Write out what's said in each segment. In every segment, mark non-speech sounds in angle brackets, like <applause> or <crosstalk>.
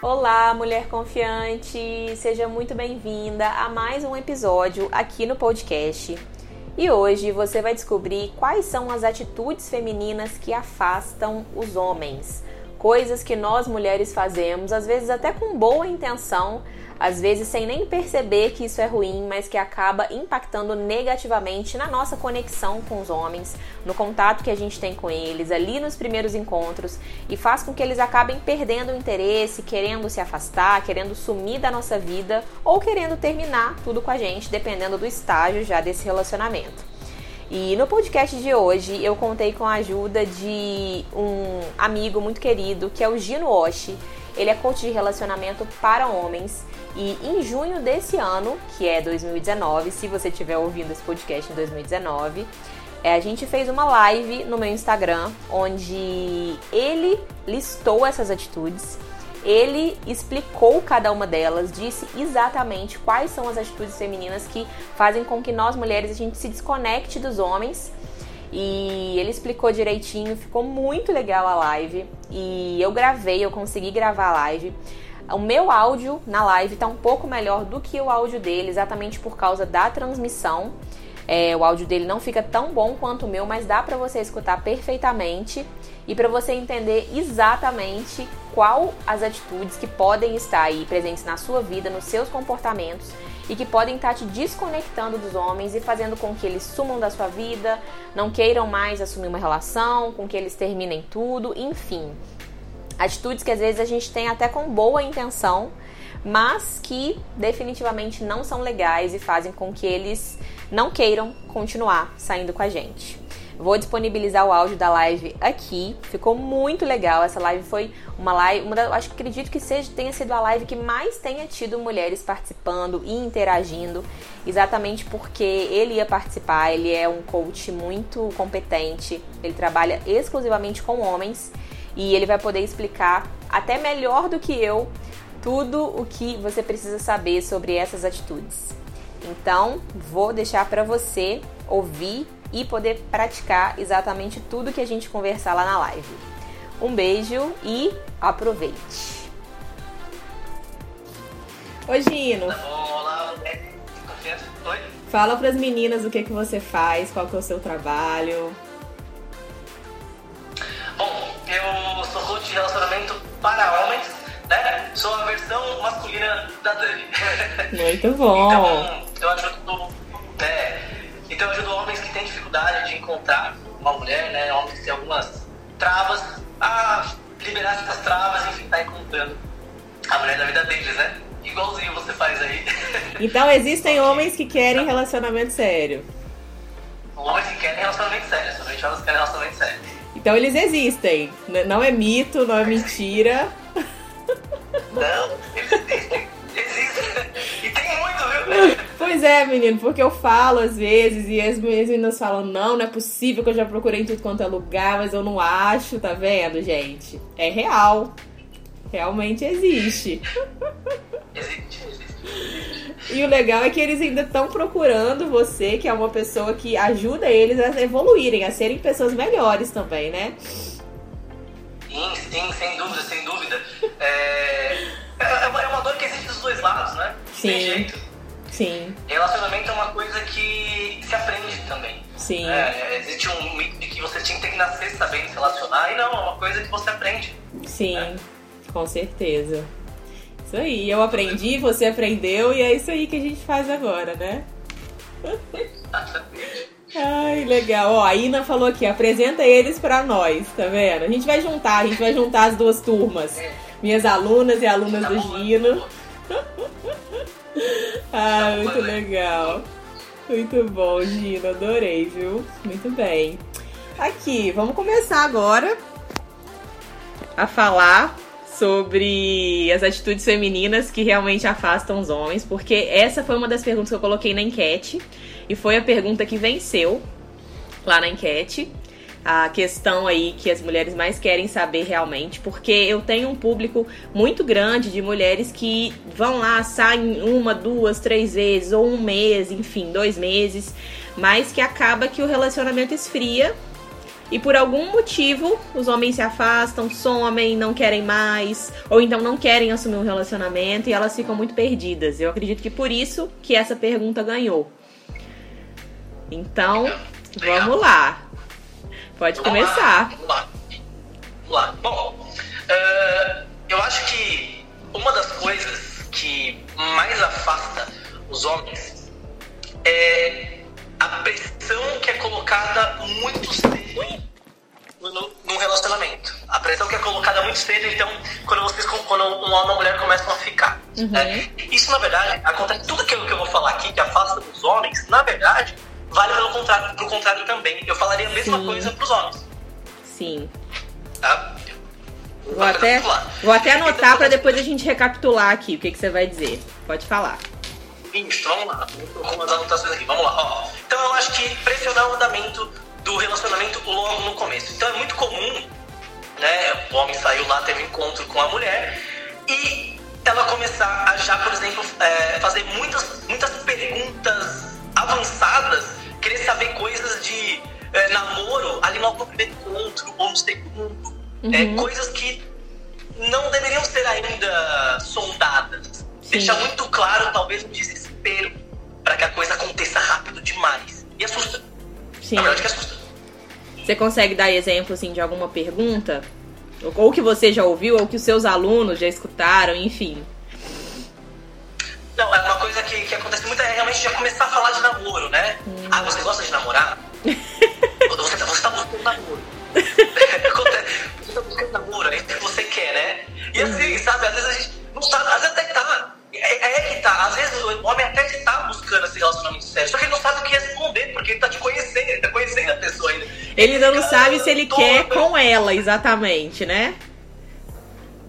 Olá, mulher confiante! Seja muito bem-vinda a mais um episódio aqui no podcast. E hoje você vai descobrir quais são as atitudes femininas que afastam os homens. Coisas que nós mulheres fazemos, às vezes até com boa intenção, às vezes sem nem perceber que isso é ruim, mas que acaba impactando negativamente na nossa conexão com os homens, no contato que a gente tem com eles ali nos primeiros encontros e faz com que eles acabem perdendo o interesse, querendo se afastar, querendo sumir da nossa vida ou querendo terminar tudo com a gente, dependendo do estágio já desse relacionamento. E no podcast de hoje eu contei com a ajuda de um amigo muito querido que é o Gino Oshi. Ele é coach de relacionamento para homens e em junho desse ano, que é 2019, se você estiver ouvindo esse podcast em 2019, é, a gente fez uma live no meu Instagram onde ele listou essas atitudes, ele explicou cada uma delas, disse exatamente quais são as atitudes femininas que fazem com que nós mulheres a gente se desconecte dos homens. E ele explicou direitinho, ficou muito legal a live. E eu gravei, eu consegui gravar a live. O meu áudio na live está um pouco melhor do que o áudio dele, exatamente por causa da transmissão. É, o áudio dele não fica tão bom quanto o meu, mas dá para você escutar perfeitamente e para você entender exatamente qual as atitudes que podem estar aí presentes na sua vida, nos seus comportamentos e que podem estar te desconectando dos homens e fazendo com que eles sumam da sua vida, não queiram mais assumir uma relação, com que eles terminem tudo, enfim. Atitudes que às vezes a gente tem até com boa intenção, mas que definitivamente não são legais e fazem com que eles não queiram continuar saindo com a gente. Vou disponibilizar o áudio da live aqui. Ficou muito legal. Essa live foi uma live, uma da, acho que acredito que seja tenha sido a live que mais tenha tido mulheres participando e interagindo, exatamente porque ele ia participar. Ele é um coach muito competente. Ele trabalha exclusivamente com homens e ele vai poder explicar até melhor do que eu tudo o que você precisa saber sobre essas atitudes. Então, vou deixar para você ouvir e poder praticar exatamente tudo que a gente conversar lá na live. Um beijo e aproveite. Oi, Gino. Olá, Oi. Fala para as meninas o que que você faz, qual que é o seu trabalho. Bom, eu sou coach de relacionamento para homens, né? Sou a versão masculina da Dani. <laughs> Muito bom. Então, eu ajudo, né? Então eu ajudo homens que têm dificuldade de encontrar uma mulher, né? Homens que têm algumas travas, a liberar essas travas, enfim, tá encontrando a mulher da vida deles, né? Igualzinho você faz aí. <laughs> Então existem homens que querem relacionamento sério. Homens que querem relacionamento sério, somente homens que querem relacionamento sério. Então eles existem. Não é mito, não é mentira. Não, eles existem. E tem muito, viu? Pois é, menino, porque eu falo às vezes e as meninas falam: não, não é possível que eu já procurei em tudo quanto é lugar, mas eu não acho, tá vendo, gente? É real. Realmente. Existe, existe. E o legal é que eles ainda estão procurando você, que é uma pessoa que ajuda eles a evoluírem, a serem pessoas melhores também, né? Sim, sim, sem dúvida, sem dúvida. É, é, uma, é uma dor que existe dos dois lados, né? Sim. Tem jeito. Sim. Relacionamento é uma coisa que se aprende também. Sim. É, existe um mito de que você tinha que nascer sabendo se relacionar, e não, é uma coisa que você aprende. Sim, né? com certeza. Isso aí, eu aprendi, você aprendeu e é isso aí que a gente faz agora, né? Ai, legal. Ó, a Ina falou aqui, apresenta eles para nós, tá vendo? A gente vai juntar, a gente vai juntar as duas turmas. Minhas alunas e alunas do Gino. <laughs> ah, muito legal. Muito bom, Gino, adorei, viu? Muito bem. Aqui, vamos começar agora a falar sobre as atitudes femininas que realmente afastam os homens, porque essa foi uma das perguntas que eu coloquei na enquete e foi a pergunta que venceu lá na enquete. A questão aí que as mulheres mais querem saber realmente, porque eu tenho um público muito grande de mulheres que vão lá, saem uma, duas, três vezes, ou um mês, enfim, dois meses, mas que acaba que o relacionamento esfria e por algum motivo os homens se afastam, somem, não querem mais, ou então não querem assumir um relacionamento e elas ficam muito perdidas. Eu acredito que por isso que essa pergunta ganhou. Então, Legal. vamos lá. Pode vamos começar. Lá. Vamos lá. Vamos lá. Bom, uh, eu acho que uma das coisas que mais afasta os homens é a pressão que é colocada muito cedo no, num relacionamento. A pressão que é colocada muito cedo, então, quando vocês quando um homem e uma mulher começam a ficar. Uhum. Né? Isso, na verdade, acontece. Tudo eu, que eu vou falar aqui, que afasta os homens, na verdade, vale pelo contrário, pro contrário também. Eu falaria a mesma Sim. coisa pros homens. Sim. Tá? Vou até, vou até anotar então, para depois a gente recapitular aqui o que, que você vai dizer. Pode falar. Isso, vamos lá. Com as anotações aqui. Vamos lá. Ó. Então eu acho que pressionar o andamento do relacionamento logo no começo. Então é muito comum, né? O homem saiu lá, teve um encontro com a mulher e ela começar a já, por exemplo, é, fazer muitas, muitas perguntas avançadas, querer saber coisas de é, namoro ali no primeiro encontro ou no segundo, é, uhum. é, coisas que não deveriam ser ainda sondadas. Sim. Deixa muito claro, talvez, um desespero para que a coisa aconteça rápido demais. E assusta. Sim. Na verdade, que assusta. Você consegue dar exemplo assim, de alguma pergunta? Ou que você já ouviu, ou que os seus alunos já escutaram, enfim. Não, é uma coisa que, que acontece muito é realmente já começar a falar de namoro, né? Hum. Ah, você gosta de namorar? <laughs> você, você tá buscando namoro. <laughs> você tá buscando namoro, é isso que você quer, né? E assim, uhum. sabe, às vezes a gente não sabe, às vezes até tá é, é, que tá. Às vezes o homem até está buscando esse relacionamento sério, só que ele não sabe o que responder, porque ele tá te conhecendo, ele tá conhecendo a pessoa ainda. Ele ainda não sabe se ele quer com ela, exatamente, né?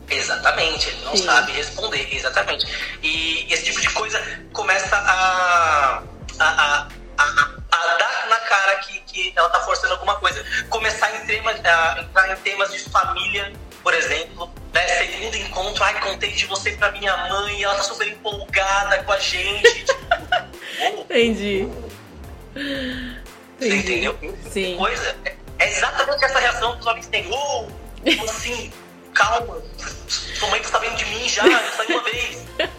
Exatamente, ele não Sim. sabe responder, exatamente. E esse tipo de coisa começa a, a, a, a, a dar na cara que, que ela tá forçando alguma coisa. Começar em temas, a entrar em temas de família, por exemplo, né? Segundo encontro, ai, contei de você pra minha mãe, ela tá super empolgada com a gente. tipo, <laughs> Entendi. Você entendeu? Sim. Coisa, é, exatamente essa reação que os homens têm. Oh, assim, calma, sua mãe tá sabendo de mim já, só uma vez. <laughs>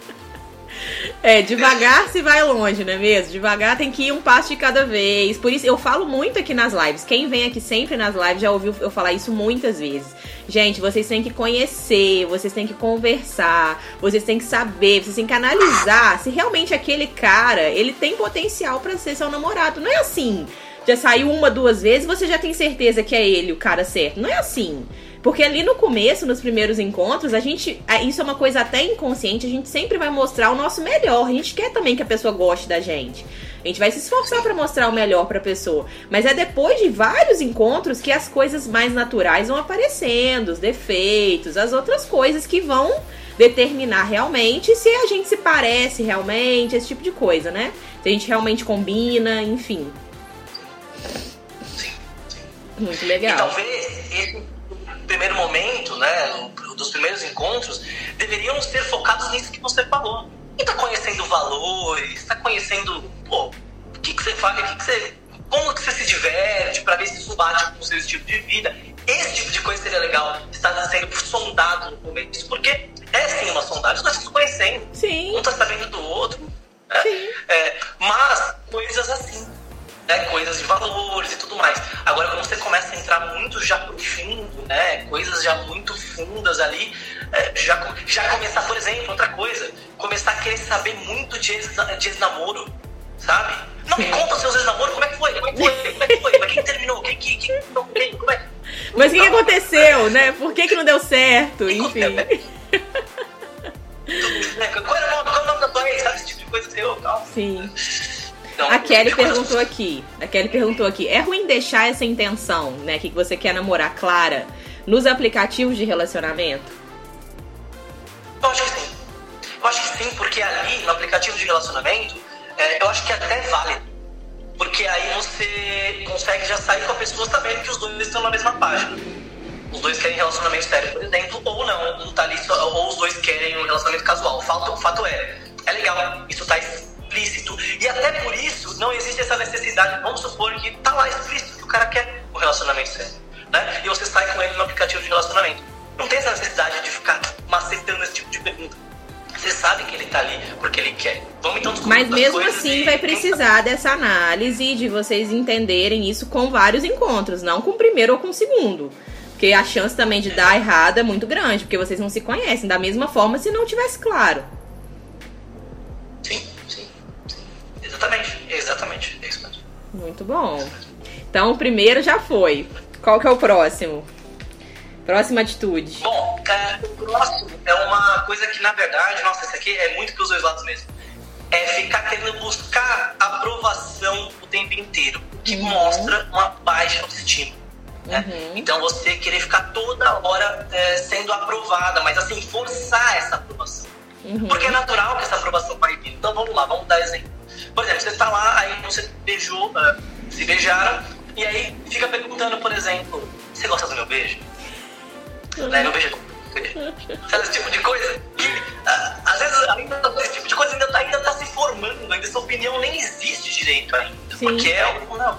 É, devagar se vai longe, não é mesmo? Devagar tem que ir um passo de cada vez. Por isso eu falo muito aqui nas lives. Quem vem aqui sempre nas lives já ouviu eu falar isso muitas vezes. Gente, vocês têm que conhecer, vocês têm que conversar, vocês têm que saber, vocês têm que analisar se realmente aquele cara, ele tem potencial para ser seu namorado. Não é assim. Já saiu uma, duas vezes, você já tem certeza que é ele o cara certo. Não é assim. Porque ali no começo, nos primeiros encontros, a gente. Isso é uma coisa até inconsciente, a gente sempre vai mostrar o nosso melhor. A gente quer também que a pessoa goste da gente. A gente vai se esforçar para mostrar o melhor para a pessoa. Mas é depois de vários encontros que as coisas mais naturais vão aparecendo, os defeitos, as outras coisas que vão determinar realmente se a gente se parece realmente, esse tipo de coisa, né? Se a gente realmente combina, enfim. Muito legal. E talvez esse primeiro momento, né, dos primeiros encontros, deveriam ser focados nisso que você falou. E tá conhecendo valores, tá conhecendo, pô, o que, que você faz, o que, que você. Como que você se diverte para ver se isso bate com o seu estilo de vida. Esse tipo de coisa seria legal estar sendo sondado no começo, porque é sim uma sondagem, os dois estão se conhecendo. Sim. Um tá sabendo do outro. Né? Sim. É, mas coisas assim né, coisas de valores e tudo mais. Agora, quando você começa a entrar muito já profundo, né, coisas já muito fundas ali, é, já, já começar, por exemplo, outra coisa, começar a querer saber muito de, ex, ex-namoro, sabe? Não me conta seus ex-namoros, como é que foi? Como é que foi? Como é que foi? Mas quem terminou? Quem, quem, quem, quem, como é? Mas o que, que, aconteceu, né? Por que, que não deu certo? Enfim. <laughs> Qual era o nome, qual é o nome da tua ex? Sabe esse tipo de coisa que eu? Sim. A Kelly perguntou aqui. A Kelly perguntou aqui: é ruim deixar essa intenção, né? Que você quer namorar clara nos aplicativos de relacionamento? Eu acho que sim. Eu acho que sim, porque ali no aplicativo de relacionamento, é, eu acho que até vale. Porque aí você consegue já sair com a pessoa sabendo que os dois estão na mesma página. Os dois querem relacionamento sério, por exemplo, ou não, não tá ali ou os dois querem um relacionamento casual. O fato, o fato é, é legal, isso tá explícito. E até por isso não existe essa necessidade, vamos supor que tá lá explícito que o cara quer um relacionamento sério. Né? E você sai com ele no aplicativo de relacionamento. Não tem essa necessidade de ficar macetando esse tipo de pergunta. Você sabe que ele tá ali porque ele quer. Vamos então Mas mesmo assim vai precisar dessa análise de vocês entenderem isso com vários encontros, não com o primeiro ou com o segundo. Porque a chance também de dar errado é muito grande, porque vocês não se conhecem da mesma forma se não tivesse claro. Sim, sim, sim. Exatamente, exatamente. É isso mesmo. Muito bom. Então o primeiro já foi. Qual que é o próximo? Próxima atitude. Bom, o próximo é uma coisa que, na verdade, nossa, isso aqui é muito pros dois lados mesmo. É ficar querendo buscar aprovação o tempo inteiro, que uhum. mostra uma baixa autoestima. Né? Uhum. Então você querer ficar toda hora é, sendo aprovada, mas assim, forçar essa aprovação. Uhum. Porque é natural que essa aprovação vai vir. Então vamos lá, vamos dar exemplo. Por exemplo, você está lá, aí você beijou, uh, se beijaram, e aí fica perguntando, por exemplo, você gosta do meu beijo? né? Não vejo Sabe esse tipo de coisa? Que, uh, às vezes, ainda, esse tipo de coisa ainda, tá, ainda tá se formando, ainda essa opinião nem existe direito ainda. Sim. Porque é um. Não,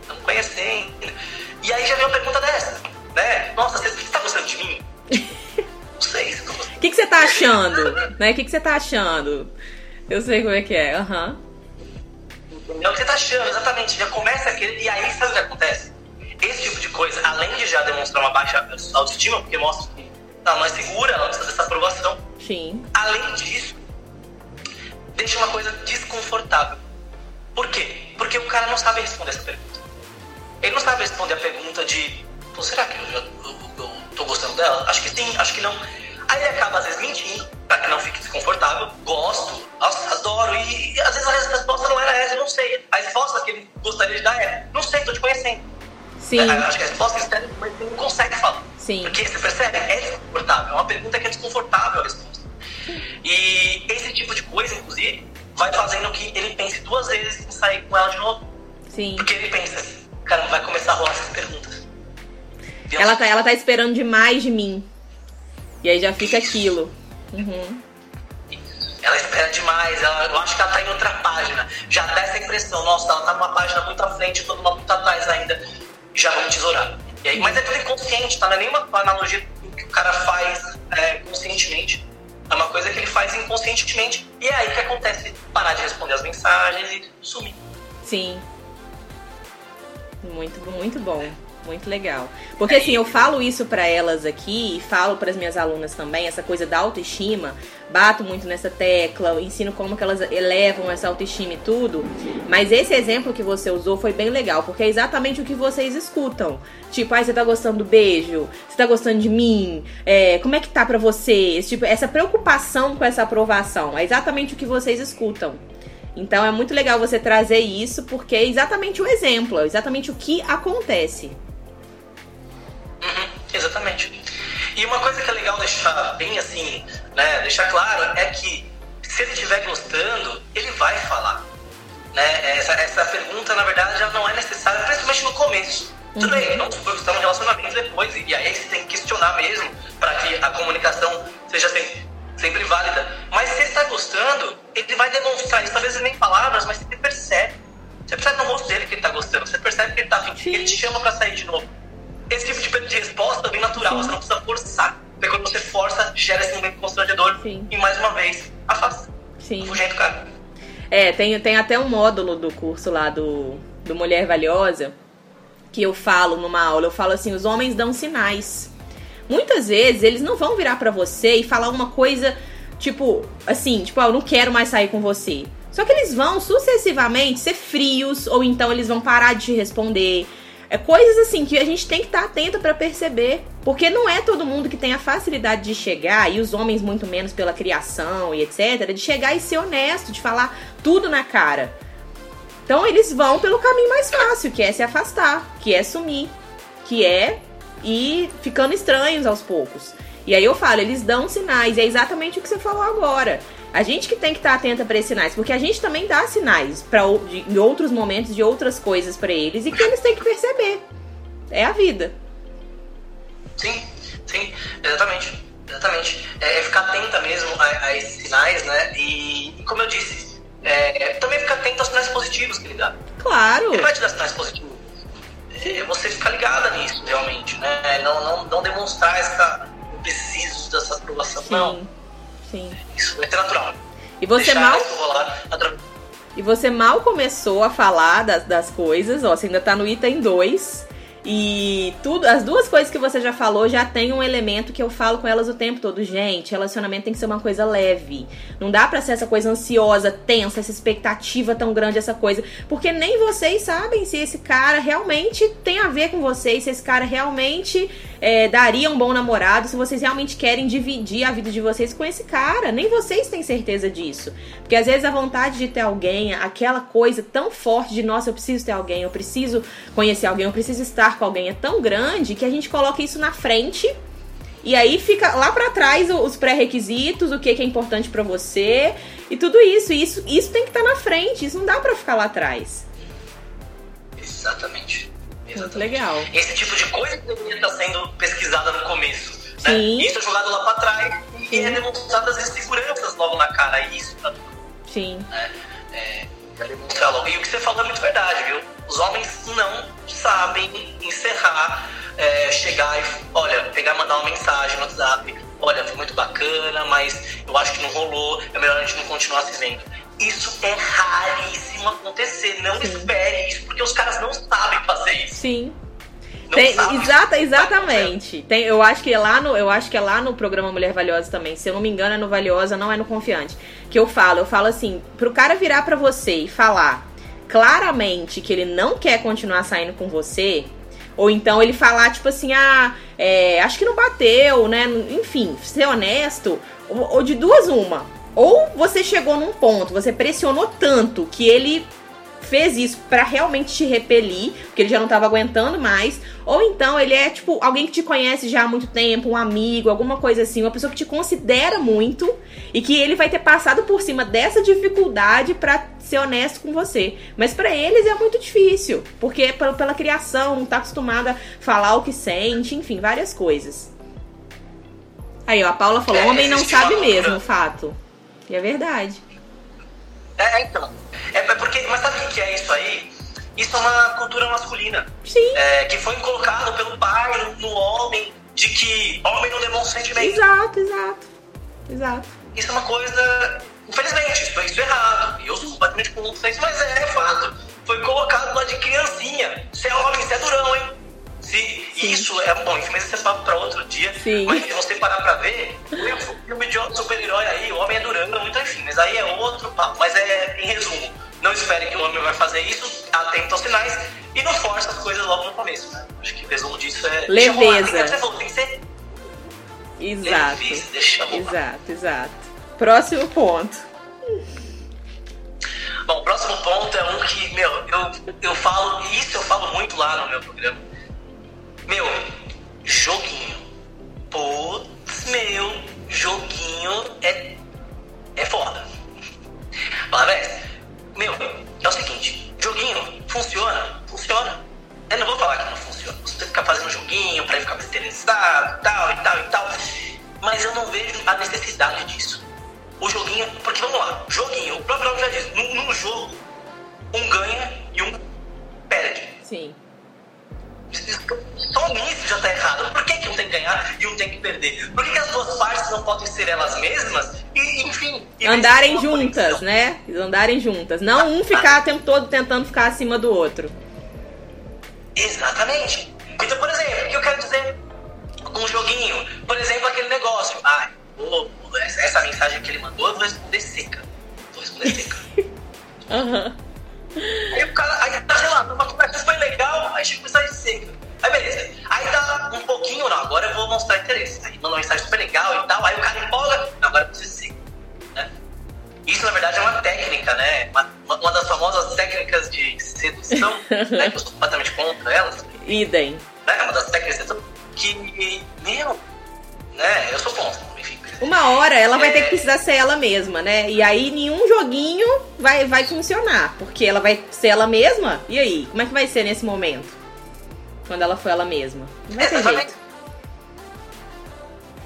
estamos conhecendo. E aí já vem uma pergunta dessa, né? Nossa, você, você tá gostando de mim? <laughs> Não sei se. O que, que você tá achando? né? O que, que você tá achando? Eu sei como é que é, aham. Uhum. É o que você tá achando, exatamente. Já começa aquele. E aí sabe o que acontece? esse tipo de coisa, além de já demonstrar uma baixa autoestima, porque mostra que ela não é segura, ela precisa dessa aprovação. Sim. Além disso, deixa uma coisa desconfortável. Por quê? Porque o cara não sabe responder essa pergunta. Ele não sabe responder a pergunta de, será que eu, já, eu, eu tô gostando dela? Acho que sim, acho que não. Aí ele acaba às vezes mentindo, pra que não fique desconfortável. Gosto, adoro. E, e às vezes a resposta não era essa, eu não sei. A resposta que ele gostaria de dar é, não sei, tô te conhecendo. Sim. Eu acho que a resposta é externa, mas você não consegue falar. Sim. Porque você percebe? É desconfortável. É uma pergunta que é desconfortável a resposta. E esse tipo de coisa, inclusive, vai fazendo que ele pense duas vezes em sair com ela de novo. Sim. Porque ele pensa, cara, vai começar a rolar essas perguntas. ela tá, ela tá esperando demais de mim. E aí já fica aquilo. Uhum. Ela espera demais, ela, eu acho que ela tá em outra página. Já dá essa impressão, nossa, ela tá numa página muito à frente, todo mundo muito atrás ainda já vamos tesourar. E aí, mas é tudo inconsciente, tá? Não é nenhuma analogia que o cara faz é, conscientemente. É uma coisa que ele faz inconscientemente. E é aí que acontece parar de responder as mensagens e sumir. Sim. Muito, muito bom. Muito legal. Porque assim, eu falo isso para elas aqui e falo para as minhas alunas também, essa coisa da autoestima, bato muito nessa tecla, ensino como que elas elevam essa autoestima e tudo. Mas esse exemplo que você usou foi bem legal, porque é exatamente o que vocês escutam. Tipo, ai, você tá gostando do beijo? Você tá gostando de mim? É, como é que tá pra você? Tipo, essa preocupação com essa aprovação. É exatamente o que vocês escutam. Então é muito legal você trazer isso, porque é exatamente o exemplo, é exatamente o que acontece. Uhum, exatamente. E uma coisa que é legal deixar bem assim, né, deixar claro, é que se ele estiver gostando, ele vai falar. Né? Essa, essa pergunta, na verdade, já não é necessária, principalmente no começo. Uhum. Tudo bem, não supor que está no relacionamento depois, e aí você tem que questionar mesmo, para que a comunicação seja sempre, sempre válida. Mas se ele está gostando, ele vai demonstrar isso, talvez nem palavras, mas você percebe. Você percebe no rosto dele que ele está gostando, você percebe que ele está afim, ele te chama para sair de novo esse tipo de resposta é bem natural, Sim. você não precisa forçar. Porque quando você força, gera esse momento constrangedor Sim. e mais uma vez afasta. Sim. Fugendo, cara. É, tem, tem até um módulo do curso lá do, do Mulher Valiosa que eu falo numa aula, eu falo assim, os homens dão sinais. Muitas vezes eles não vão virar para você e falar uma coisa tipo, assim, tipo, ah, eu não quero mais sair com você. Só que eles vão sucessivamente ser frios, ou então eles vão parar de te responder, é coisas assim que a gente tem que estar tá atento para perceber, porque não é todo mundo que tem a facilidade de chegar e os homens muito menos pela criação e etc, de chegar e ser honesto, de falar tudo na cara. Então eles vão pelo caminho mais fácil, que é se afastar, que é sumir, que é ir ficando estranhos aos poucos. E aí eu falo, eles dão sinais, é exatamente o que você falou agora. A gente que tem que estar atenta para esses sinais, porque a gente também dá sinais para em outros momentos de outras coisas para eles e que eles têm que perceber. É a vida. Sim, sim, exatamente. Exatamente. É, é ficar atenta mesmo a, a, esses sinais, né? E, como eu disse, é, é, também ficar atento aos sinais positivos que ele dá. Claro. Ele vai te dar sinais positivos. é você ficar ligada nisso, realmente, né? Não, não, não demonstrar essa. Eu preciso dessa aprovação. Sim. Não. Sim. Isso vai ser natural. E você Deixar mal. rolar atra- E você mal começou a falar das, das coisas, ó, você ainda tá no item 2. E tudo, as duas coisas que você já falou já tem um elemento que eu falo com elas o tempo todo. Gente, relacionamento tem que ser uma coisa leve. Não dá pra ser essa coisa ansiosa, tensa, essa expectativa tão grande, essa coisa. Porque nem vocês sabem se esse cara realmente tem a ver com vocês, se esse cara realmente é, daria um bom namorado, se vocês realmente querem dividir a vida de vocês com esse cara. Nem vocês têm certeza disso. Porque às vezes a vontade de ter alguém, aquela coisa tão forte de nossa, eu preciso ter alguém, eu preciso conhecer alguém, eu preciso estar com alguém, é tão grande que a gente coloca isso na frente. E aí fica lá pra trás os pré-requisitos, o que que é importante pra você e tudo isso. E isso. Isso tem que estar na frente, isso não dá pra ficar lá atrás. Exatamente. Muito Exatamente. legal. Esse tipo de coisa deveria estar sendo pesquisada no começo. Né? Sim. Isso é jogado lá pra trás e Sim. é demonstrado as inseguranças logo na cara. E isso tá Sim. é, é demonstrar logo. E o que você falou é muito verdade, viu? Os homens não sabem encerrar, é, chegar e, olha, pegar, mandar uma mensagem no WhatsApp. Olha, foi muito bacana, mas eu acho que não rolou, é melhor a gente não continuar se vendo. Isso é raríssimo acontecer. Não Sim. espere isso, porque os caras não sabem fazer isso. Sim. Tem- exata, exatamente. Tem, eu acho que é lá no, eu acho que é lá no programa Mulher Valiosa também. Se eu não me engano, é no Valiosa, não é no Confiante. Que eu falo, eu falo assim, pro cara virar pra você e falar claramente que ele não quer continuar saindo com você, ou então ele falar, tipo assim, ah, é, acho que não bateu, né? Enfim, ser honesto, ou, ou de duas uma. Ou você chegou num ponto, você pressionou tanto que ele fez isso pra realmente te repelir, porque ele já não tava aguentando mais, ou então ele é tipo alguém que te conhece já há muito tempo, um amigo, alguma coisa assim, uma pessoa que te considera muito e que ele vai ter passado por cima dessa dificuldade pra ser honesto com você. Mas pra eles é muito difícil, porque é pela, pela criação, não tá acostumado a falar o que sente, enfim, várias coisas. Aí, ó, a Paula falou, É, homem não existe uma sabe mesmo, fato. E é verdade. É, então. É, é porque, mas sabe o que é isso aí? Isso é uma cultura masculina. Sim. é, que foi colocado pelo pai no homem de que homem não demonstra sentimento. Exato, exato. Exato. Isso é uma coisa. Infelizmente, isso, isso é errado. E eu sou completamente contra isso, mas é, isso é bom, enfim, mas esse é papo pra outro dia. Sim. Mas se você parar pra ver, o filme de super-herói aí, o homem é durão, então enfim, mas aí é outro papo. Mas é, em resumo, não espere que o homem vai fazer isso, atento aos sinais e não force as coisas logo no começo, né? Acho que o resumo disso é. deixa rolar. Leveza. Tem que- ser Exato. leve, deixa rolar. Exato, exato. Próximo ponto. Bom, o próximo ponto é um que, meu, eu, eu falo, e isso eu falo muito lá no meu programa. Meu, joguinho. Putz, meu, joguinho é, é foda. Fala, velho, meu, é o seguinte, joguinho funciona? Funciona. Eu não vou falar que não funciona. Você fica fazendo joguinho pra ficar mais interessado, tal e tal e tal. Mas eu não vejo a necessidade disso. O joguinho, porque vamos lá, joguinho, o próprio nome já diz, num, num jogo, um ganha e um perde. Sim. Só nisso já tá errado. Por que, que um tem que ganhar e um tem que perder? Por que, que as duas partes não podem ser elas mesmas e, enfim. e Andarem juntas, conexão? né? Andarem juntas. Não um ficar o tempo todo tentando ficar acima do outro. Exatamente. Então, por exemplo, o que eu quero dizer com um joguinho? Por exemplo, aquele negócio. Ah, vou- essa, mensagem que ele mandou, eu vou responder seca. Vou responder seca. <laughs> Aham. Aí o cara, aí tá, lá, uma conversa foi legal, aí chega mensagem seca. Aí beleza. Aí tá um pouquinho, não, agora eu vou mostrar interesse. Aí manda uma mensagem super legal e tal, aí o cara empolga, não, agora eu preciso seca. Né? Isso na verdade é uma técnica, né? Uma, uma das famosas técnicas de sedução, né? Que eu sou completamente contra elas, Idem. né? Uma das técnicas de sedução que, meu, né? Eu sou contra. Uma hora ela vai É. ter que precisar ser ela mesma, né? E aí nenhum joguinho vai, vai funcionar. Porque ela vai ser ela mesma. E aí? Como é que vai ser nesse momento? Quando ela for ela mesma? Não vai ter Exatamente. jeito.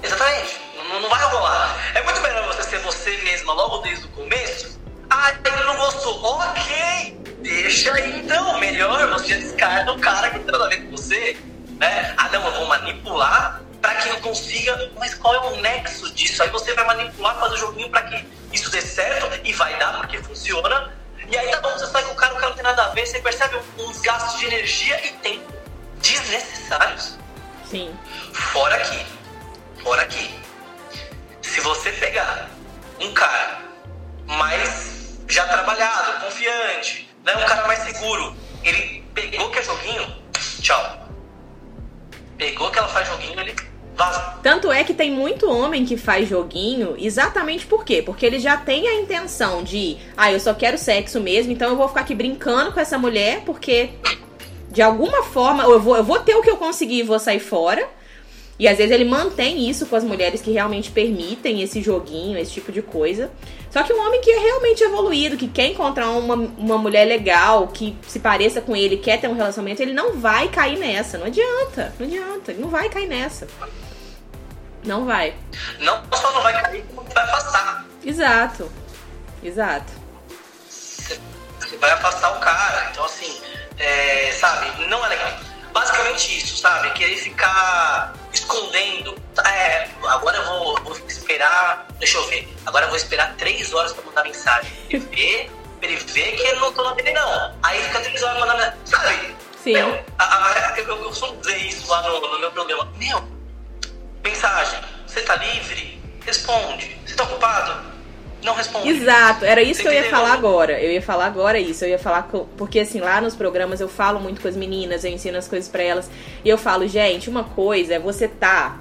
Exatamente. Não, não vai rolar. É muito melhor você ser você mesma logo desde o começo. Ah, ele não gostou. Ok. deixa aí então. Melhor você descarta o cara que tem nada a ver com você. Né? Ah, não, eu vou manipular para que eu consiga. Mas qual é o nexo disso? Aí você vai manipular, fazer o joguinho para que isso dê certo e vai dar porque funciona. E aí tá bom, você sai com o cara, o cara não tem nada a ver, você percebe uns gastos de energia e tempo desnecessários. Sim. Fora aqui. Fora aqui. Se você pegar um cara mais já trabalhado, confiante, né, um cara mais seguro, ele pegou que é joguinho, tchau. Pegou que ela faz joguinho, ele vaza. Tanto é que tem muito homem que faz joguinho, exatamente por quê? Porque ele já tem a intenção de, ah, eu só quero sexo mesmo, então eu vou ficar aqui brincando com essa mulher, porque de alguma forma eu vou, eu vou ter o que eu conseguir e vou sair fora. E às vezes ele mantém isso com as mulheres que realmente permitem esse joguinho, esse tipo de coisa. Só que um homem que é realmente evoluído, que quer encontrar uma, uma mulher legal, que se pareça com ele, quer ter um relacionamento, ele não vai cair nessa. Não adianta, não adianta, ele não vai cair nessa. Não vai. Não só não vai cair, como vai afastar. Exato. Exato. Você vai afastar o cara. Então, assim, é, sabe, não é legal. Basicamente isso, sabe? Querer ficar escondendo. É, agora eu vou, vou, esperar. Deixa eu ver. Agora eu vou esperar três horas pra mandar mensagem. Ele <laughs> vê, ele vê que eu não tô na dele, não. Aí fica três horas mandando mensagem. Sabe? Sim. Meu, a, a, eu, eu só dizer isso lá no, no meu programa. Meu, mensagem. Você tá livre? Responde. Você tá ocupado? Não responde. Exato, era isso Você que eu ia falar agora. Eu ia falar agora isso. Eu ia falar porque assim, lá nos programas eu falo muito com as meninas, eu ensino as coisas para elas e eu falo, gente, uma coisa é você tá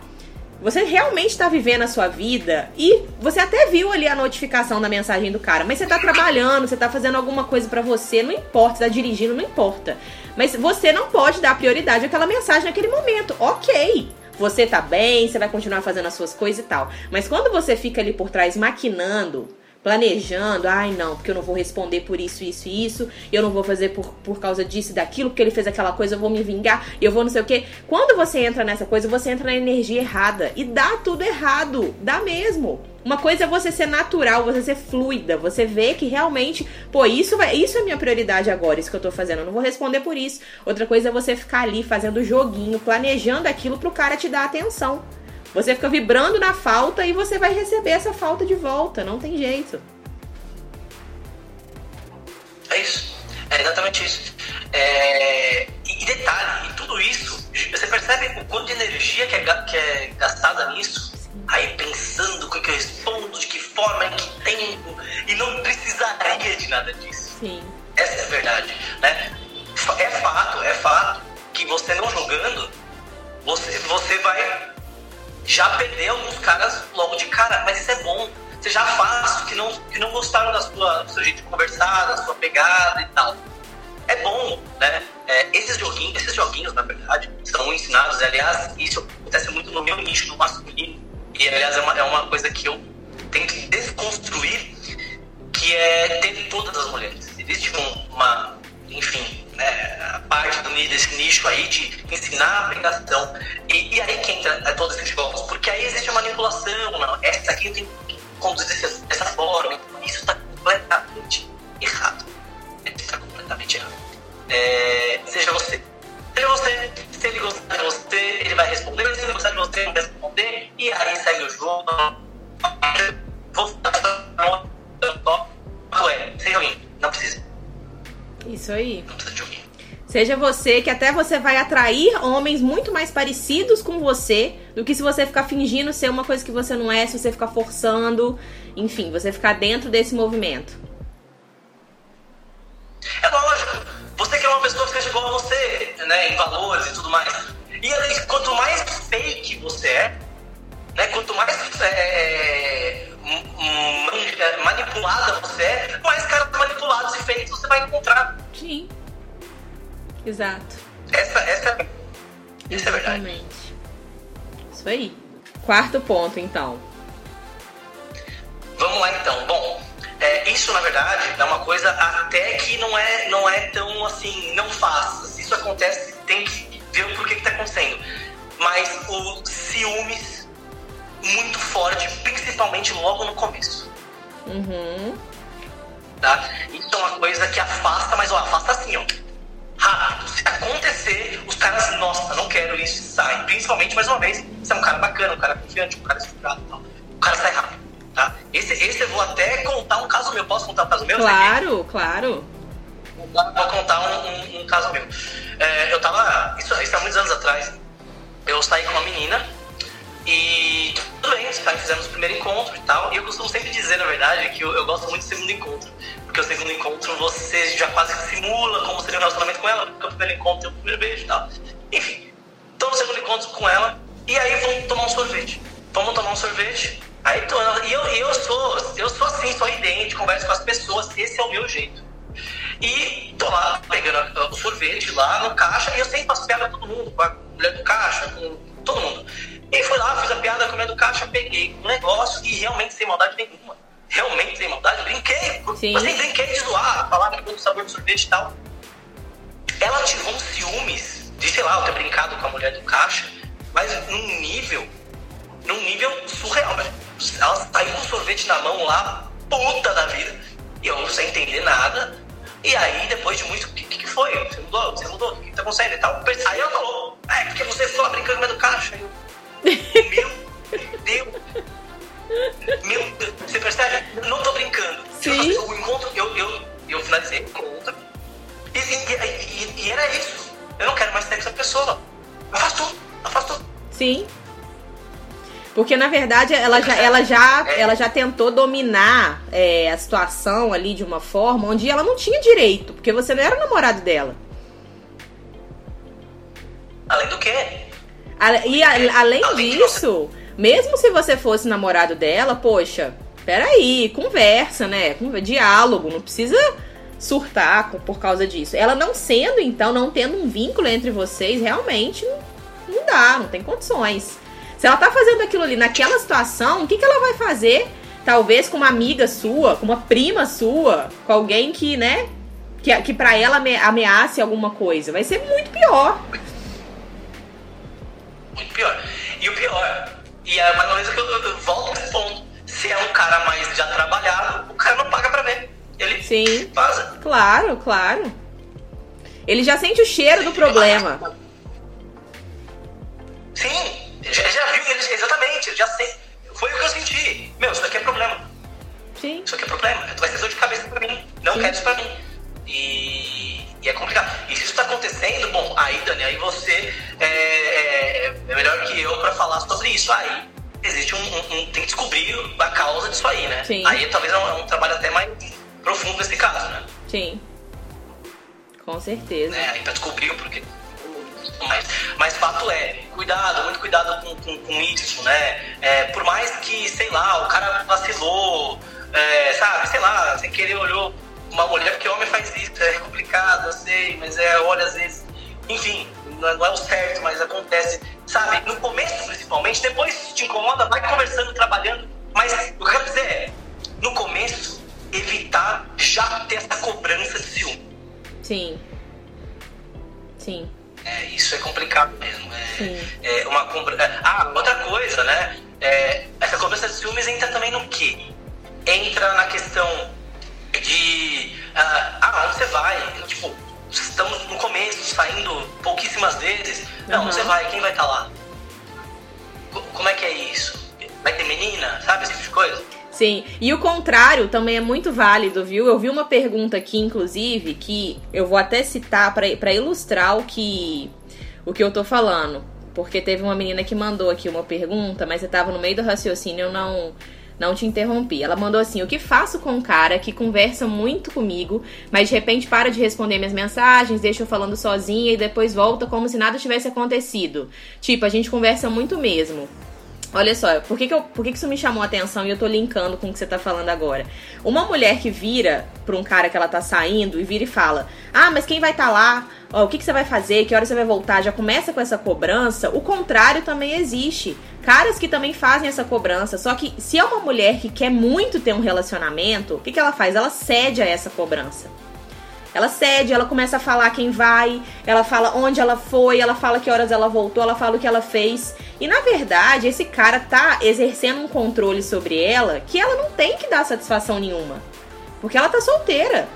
você realmente está vivendo a sua vida e você até viu ali a notificação da mensagem do cara, mas você tá trabalhando, você tá fazendo alguma coisa para você, não importa, você tá dirigindo, não importa. Mas você não pode dar prioridade àquela mensagem naquele momento. OK. Você tá bem, você vai continuar fazendo as suas coisas e tal. Mas quando você fica ali por trás maquinando, planejando, ai não, porque eu não vou responder por isso, isso e isso, eu não vou fazer por, por causa disso e daquilo, porque ele fez aquela coisa, eu vou me vingar, eu vou não sei o quê. Quando você entra nessa coisa, você entra na energia errada e dá tudo errado, dá mesmo. Uma coisa é você ser natural, você ser fluida, você vê que realmente, pô, isso, vai, isso é minha prioridade agora, isso que eu tô fazendo, eu não vou responder por isso. Outra coisa é você ficar ali fazendo joguinho, planejando aquilo pro cara te dar atenção. Você fica vibrando na falta e você vai receber essa falta de volta, não tem jeito. É isso, é exatamente isso. É... E, detalhe, e tudo isso, você percebe o quanto de energia que é, que é gastada nisso? aí pensando o que eu respondo, de que forma, em que tempo, e não precisaria de nada disso. Sim. Essa é a verdade, né? É fato, é fato que você não jogando, você, você vai já perder alguns caras logo de cara, mas isso é bom. Você já faz que não, que não gostaram da sua, do seu jeito de conversar, da sua pegada e tal. É bom, né? É, esses, joguinhos, esses joguinhos, na verdade, são ensinados. Aliás, isso acontece muito no meu nicho, no masculino e aliás é uma, é uma coisa que eu tenho que desconstruir, que é ter todas as mulheres. Existe uma, enfim, né, parte do, desse nicho aí de ensinar a pregação. E, e aí que entra é, todos esses jogos, porque aí existe a manipulação, não, essa aqui tem que conduzir dessa, forma. Isso está completamente errado. Está completamente errado. É, seja você. Seja você, se ele gostar de você, ele vai responder, se ele gostar de você, ele vai responder, e aí segue o jogo. Vou é, seja alguém, não precisa. Isso aí. Seja você, que até você vai atrair homens muito mais parecidos com você do que se você ficar fingindo ser uma coisa que você não é, se você ficar forçando, enfim, você ficar dentro desse movimento. É lógico, você quer uma pessoa que seja igual a você, né, em valores e tudo mais. E quanto mais fake você é, né, quanto mais é, manipulada você é, mais caras manipulados e fakes você vai encontrar. Sim. Exato. Essa, essa, essa é a verdade. Isso aí. Quarto ponto, então. Vamos lá, então. Bom, é, isso, na verdade, é uma coisa até que não é, não é tão assim, não faça. Se isso acontece, tem que ver o porquê que está acontecendo. Mas o ciúmes forte, principalmente logo no começo. Uhum. tá? É uma coisa que afasta, mas ó, afasta assim, ó. Rápido. Se acontecer, os caras, nossa, não quero isso, sai. Principalmente, mais uma vez, se é um cara bacana, um cara confiante, um cara estruturado e tal. O cara sai rápido, tá? Esse, esse eu vou até contar um caso meu. Posso contar um caso meu? Claro, claro. Vou contar um, um, um caso meu. É, eu tava. Isso, isso há muitos anos atrás. Eu saí com uma menina e tudo bem, tá, fizemos o primeiro encontro e tal. E eu costumo sempre dizer, na verdade, que eu, eu gosto muito do segundo encontro. Porque o segundo encontro você já quase simula como seria um relacionamento com ela, porque o primeiro encontro é o primeiro beijo e tal. Enfim, tô no segundo encontro com ela e aí vamos tomar um sorvete. Vamos tomar um sorvete. Aí tô, e eu, eu sou, eu sou assim, sorridente, converso com as pessoas, esse é o meu jeito. E tô lá pegando o sorvete lá no caixa e eu sempre faço piada com todo mundo, com a mulher do caixa, com todo mundo. E fui lá, fiz a piada com a mulher do caixa, peguei um negócio e realmente sem maldade nenhuma. Realmente sem maldade, brinquei. Sim. Assim, brinquei de zoar, falar do sabor do sorvete e tal. Ela tirou um ciúmes de, sei lá, eu ter brincado com a mulher do caixa, mas num nível, num nível surreal, velho. Ela saiu com o sorvete na mão lá, puta da vida. E eu sem entender nada. E aí, depois de muito, o que, que, foi? Você mudou? Você mudou? O que, que tá acontecendo e tal? Aí ela falou, é, porque você ficou lá brincando com a do caixa. Eu, meu Deus! Meu Deus! Você percebe? Não tô brincando. Sim. Eu, o encontro, eu, eu, eu finalizei o encontro. E, e, e, e, era isso. Eu não quero mais ter essa pessoa. Afastou, afastou. Sim. Porque na verdade ela já, ela já, é. ela já tentou dominar é, a situação ali de uma forma onde ela não tinha direito, porque você não era o namorado dela. Além do E a, além disso, mesmo se você fosse namorado dela, poxa, peraí, conversa, né? Diálogo, não precisa surtar por causa disso. Ela não sendo, então, não tendo um vínculo entre vocês, realmente não, não dá, não tem condições. Se ela tá fazendo aquilo ali naquela situação, o que, que ela vai fazer? Talvez com uma amiga sua, com uma prima sua, com alguém que, né, que, que para ela ameace alguma coisa. Vai ser muito pior muito pior. E o pior, e é mais uma vez que eu, eu, volto nesse ponto. Se é um cara mais já trabalhado, o cara não paga pra ver. Ele Sim. Vaza. Claro, claro. Ele já sente o cheiro Sim, do problema. Sim, já, já viu, ele, exatamente, já sei. Foi o que eu senti. Meu, isso daqui é problema. Sim. Isso aqui é problema. Vai ser dor de cabeça pra mim. Não Sim. quero isso pra mim. E e é complicado. E se isso está acontecendo, bom, aí, Dani, aí você é, é, é melhor que eu para falar sobre isso. Aí existe um, um, um, Tem que descobrir a causa disso aí, né? Sim. Aí talvez é um, é um trabalho até mais profundo nesse caso, né? Sim. Com certeza. É, aí pra descobrir o porquê. Mas, mas fato é, cuidado, muito cuidado com, com, com isso, né? É, por mais que, sei lá, o cara vacilou, é, sabe, sei lá, sem querer olhou uma mulher, porque homem faz isso, é complicado, eu sei, mas é, olha, às vezes, enfim, não é, não é o certo, mas acontece, sabe? No começo, principalmente, depois se te incomoda, vai conversando, trabalhando, mas o que eu quero dizer é, no começo, evitar já ter essa cobrança de ciúme. Sim. Sim. É, isso é complicado mesmo. É, é uma. É, ah, outra coisa, né? É, essa cobrança de ciúmes entra também no quê? Entra na questão de uh, ah, onde você vai? Tipo, estamos no começo, saindo pouquíssimas vezes. Não, uhum. onde você vai? Quem vai estar tá lá? Como é que é isso? Vai ter menina? Sabe esse tipo de coisa? Sim, e o contrário também é muito válido, viu? Eu vi uma pergunta aqui, inclusive, que eu vou até citar para ilustrar o que, o que eu tô falando. Porque teve uma menina que mandou aqui uma pergunta, mas você tava no meio do raciocínio, eu não não te interrompi. Ela mandou assim: O que faço com um cara que conversa muito comigo, mas de repente para de responder minhas mensagens, deixa eu falando sozinha e depois volta como se nada tivesse acontecido? Tipo, a gente conversa muito mesmo. Olha só, por que, que, eu, por que, que isso me chamou a atenção e eu tô linkando com o que você tá falando agora? Uma mulher que vira pra um cara que ela tá saindo e vira e fala: Ah, mas quem vai estar tá lá? Ó, o que, que você vai fazer? Que hora você vai voltar? Já começa com essa cobrança. O contrário também existe. Caras que também fazem essa cobrança. Só que se é uma mulher que quer muito ter um relacionamento, o que, que ela faz? Ela cede a essa cobrança. Ela cede, ela começa a falar quem vai, ela fala onde ela foi, ela fala que horas ela voltou, ela fala o que ela fez. E na verdade, esse cara tá exercendo um controle sobre ela que ela não tem que dar satisfação nenhuma. Porque ela tá solteira.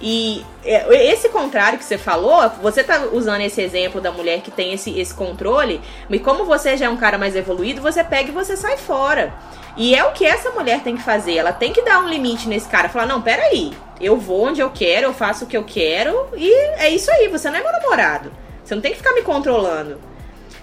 E é, esse contrário que você falou, você tá usando esse exemplo da mulher que tem esse, esse controle, mas como você já é um cara mais evoluído, você pega e você sai fora. E é o que essa mulher tem que fazer. Ela tem que dar um limite nesse cara. Falar, não, peraí, eu vou onde eu quero, eu faço o que eu quero, e é isso aí, você não é meu namorado. Você não tem que ficar me controlando.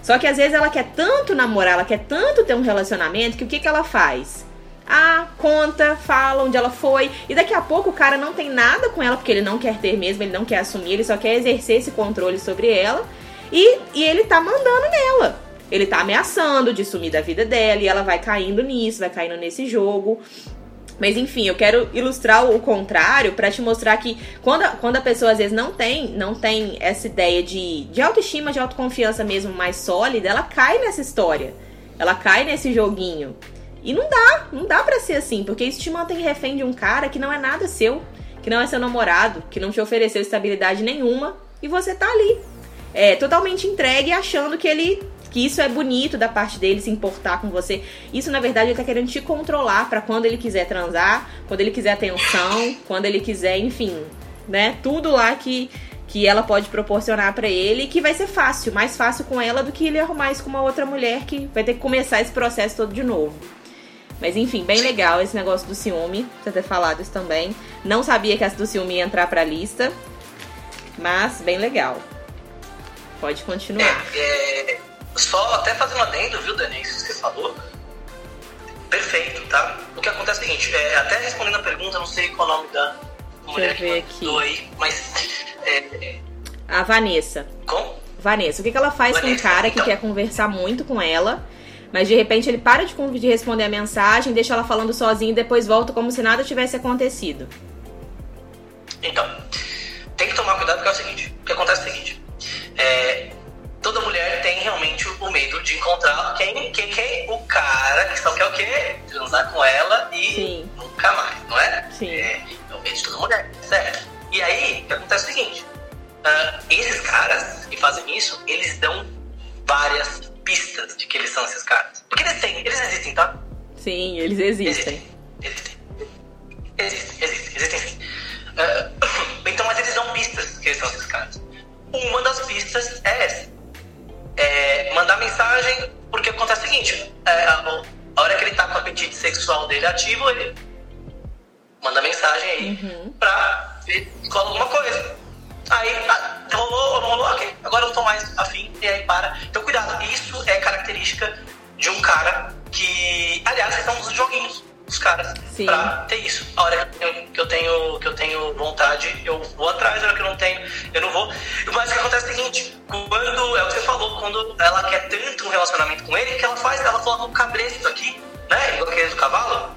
Só que às vezes ela quer tanto namorar, ela quer tanto ter um relacionamento, que o que, que ela faz? Ah, conta, fala onde ela foi. E daqui a pouco o cara não tem nada com ela, porque ele não quer ter mesmo, ele não quer assumir, ele só quer exercer esse controle sobre ela. E, e ele tá mandando nela. Ele tá ameaçando de sumir da vida dela e ela vai caindo nisso, vai caindo nesse jogo. Mas enfim, eu quero ilustrar o contrário para te mostrar que quando a, quando a pessoa às vezes não tem, não tem essa ideia de, de autoestima, de autoconfiança mesmo mais sólida, ela cai nessa história. Ela cai nesse joguinho. E não dá, não dá pra ser assim, porque isso te mantém refém de um cara que não é nada seu, que não é seu namorado, que não te ofereceu estabilidade nenhuma, e você tá ali. É, totalmente entregue achando que ele que isso é bonito da parte dele se importar com você. Isso, na verdade, ele tá querendo te controlar para quando ele quiser transar, quando ele quiser atenção, quando ele quiser, enfim, né? Tudo lá que, que ela pode proporcionar para ele, que vai ser fácil, mais fácil com ela do que ele arrumar isso com uma outra mulher que vai ter que começar esse processo todo de novo. Mas enfim, bem legal esse negócio do ciúme, você ter falado isso também. Não sabia que essa do ciúme ia entrar pra lista, mas bem legal. Pode continuar. É, é, só até fazendo adendo, viu, Dani, isso que você falou. Perfeito, tá? O que acontece é o seguinte, é, até respondendo a pergunta, não sei qual o nome da mulher Deixa eu ver aqui. aí, mas. É, a Vanessa. Como? Vanessa, o que, que ela faz Vanessa, com um cara então... que quer conversar muito com ela, mas de repente ele para de, de responder a mensagem, deixa ela falando sozinha e depois volta como se nada tivesse acontecido? Então, tem que tomar cuidado porque é o seguinte: o que acontece é o seguinte. É, toda mulher tem realmente o medo de encontrar quem, quem, quem o cara que só quer o quê? Transar com ela e Sim. nunca mais, não é? Sim. É, é o medo de toda mulher, certo? E aí, o que acontece é o seguinte: uh, esses caras que fazem isso, eles dão várias pistas de que eles são esses caras. Porque eles têm, eles existem, tá? Sim, eles existem. Existem. Existem, existem, existem, sim. Uh, então, mas eles dão pistas que eles são esses caras. Uma das pistas é essa é, mandar mensagem, porque acontece o seguinte, é, a, a, hora que ele tá com o apetite sexual dele ativo, ele manda mensagem aí uhum. pra ver se cola alguma coisa. Aí ah, rolou, não rolou, ok, agora eu não tô mais afim, e aí para. Então cuidado, isso é característica de um cara que, aliás, são os joguinhos os caras Sim. pra ter isso. A hora que eu, tenho, que eu, tenho, que eu tenho vontade, eu vou atrás, a hora que eu não tenho, eu não vou. Mas o que acontece é o seguinte, quando, é o que você falou, quando ela quer tanto um relacionamento com ele, o que ela faz? Ela coloca um cabresto aqui, né? Igual aquele do cavalo,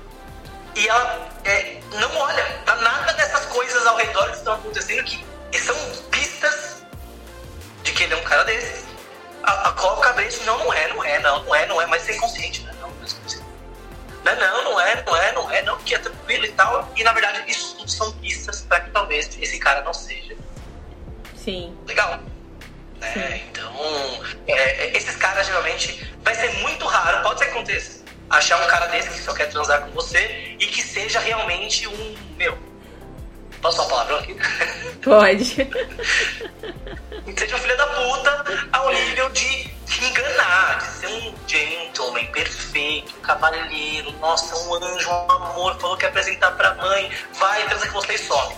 e ela é, não olha pra nada dessas coisas ao redor que estão acontecendo que são pistas de que ele é um cara desses. A, a coloca cabresto, não, não é, não é, não, não é, não é, mas sem consciente, né? Não, não é consciente. Não, não, não é, não é, não é, não, que é tranquilo e tal. E na verdade isso tudo são pistas para que talvez esse cara não seja. Sim. Legal. É, então, é, esses caras geralmente vai ser muito raro, pode ser que aconteça, achar um cara desse que só quer transar com você e que seja realmente um meu. Posso falar palavrão aqui? Pode. seja um filho da puta ao nível de enganar, de ser um gentleman perfeito, um cavalheiro, nossa, um anjo, um amor, falou que ia apresentar pra mãe, vai, transa com você e some.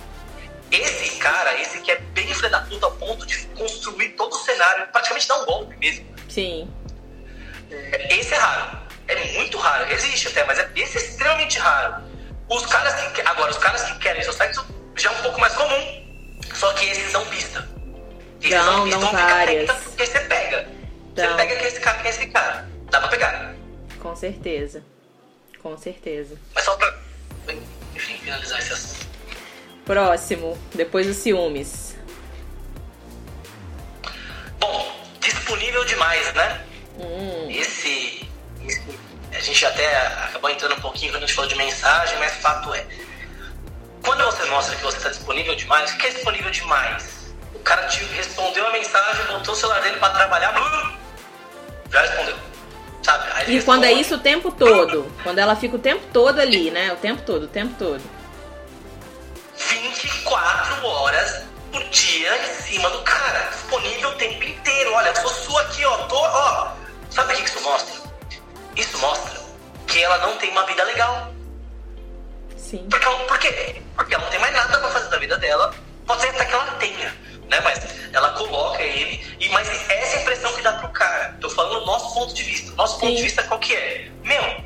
Esse cara, esse que é bem filho da puta ao ponto de construir todo o cenário, praticamente dar um golpe mesmo. Sim. É, esse é raro. É muito raro. Existe até, mas é, esse é extremamente raro. Os caras que. Agora, os caras que querem seu sexo já é um pouco mais comum. Só que esses são pista. Eles não, não, não várias. Porque você pega. Então... Você pega que esse cara, que esse cara. Dá pra pegar. Com certeza. Com certeza. Mas só pra, enfim, finalizar esse assunto. Próximo, depois dos ciúmes. Bom, disponível demais, né? Hum. Esse, esse, A gente até acabou entrando um pouquinho quando a gente falou de mensagem, mas fato é. Quando você mostra que você está disponível demais, o que é disponível demais? O cara te respondeu a mensagem, botou o celular dele para trabalhar, blum, já respondeu. Sabe? Aí e responde, quando é isso o tempo todo? Quando ela fica o tempo todo ali, né? O tempo todo, o tempo todo. 24 horas por dia em cima do cara, disponível o tempo inteiro. Olha, sou sua aqui, ó, tô, ó. Sabe o que isso mostra? Isso mostra que ela não tem uma vida legal. Sim. Porque, por quê? Porque ela não tem mais nada pra fazer da vida dela. Pode ser até que ela tenha, né? Mas ela coloca ele. E, mas essa é a impressão que dá pro cara. Tô falando do nosso ponto de vista. Nosso Sim. ponto de vista qual que é? Meu,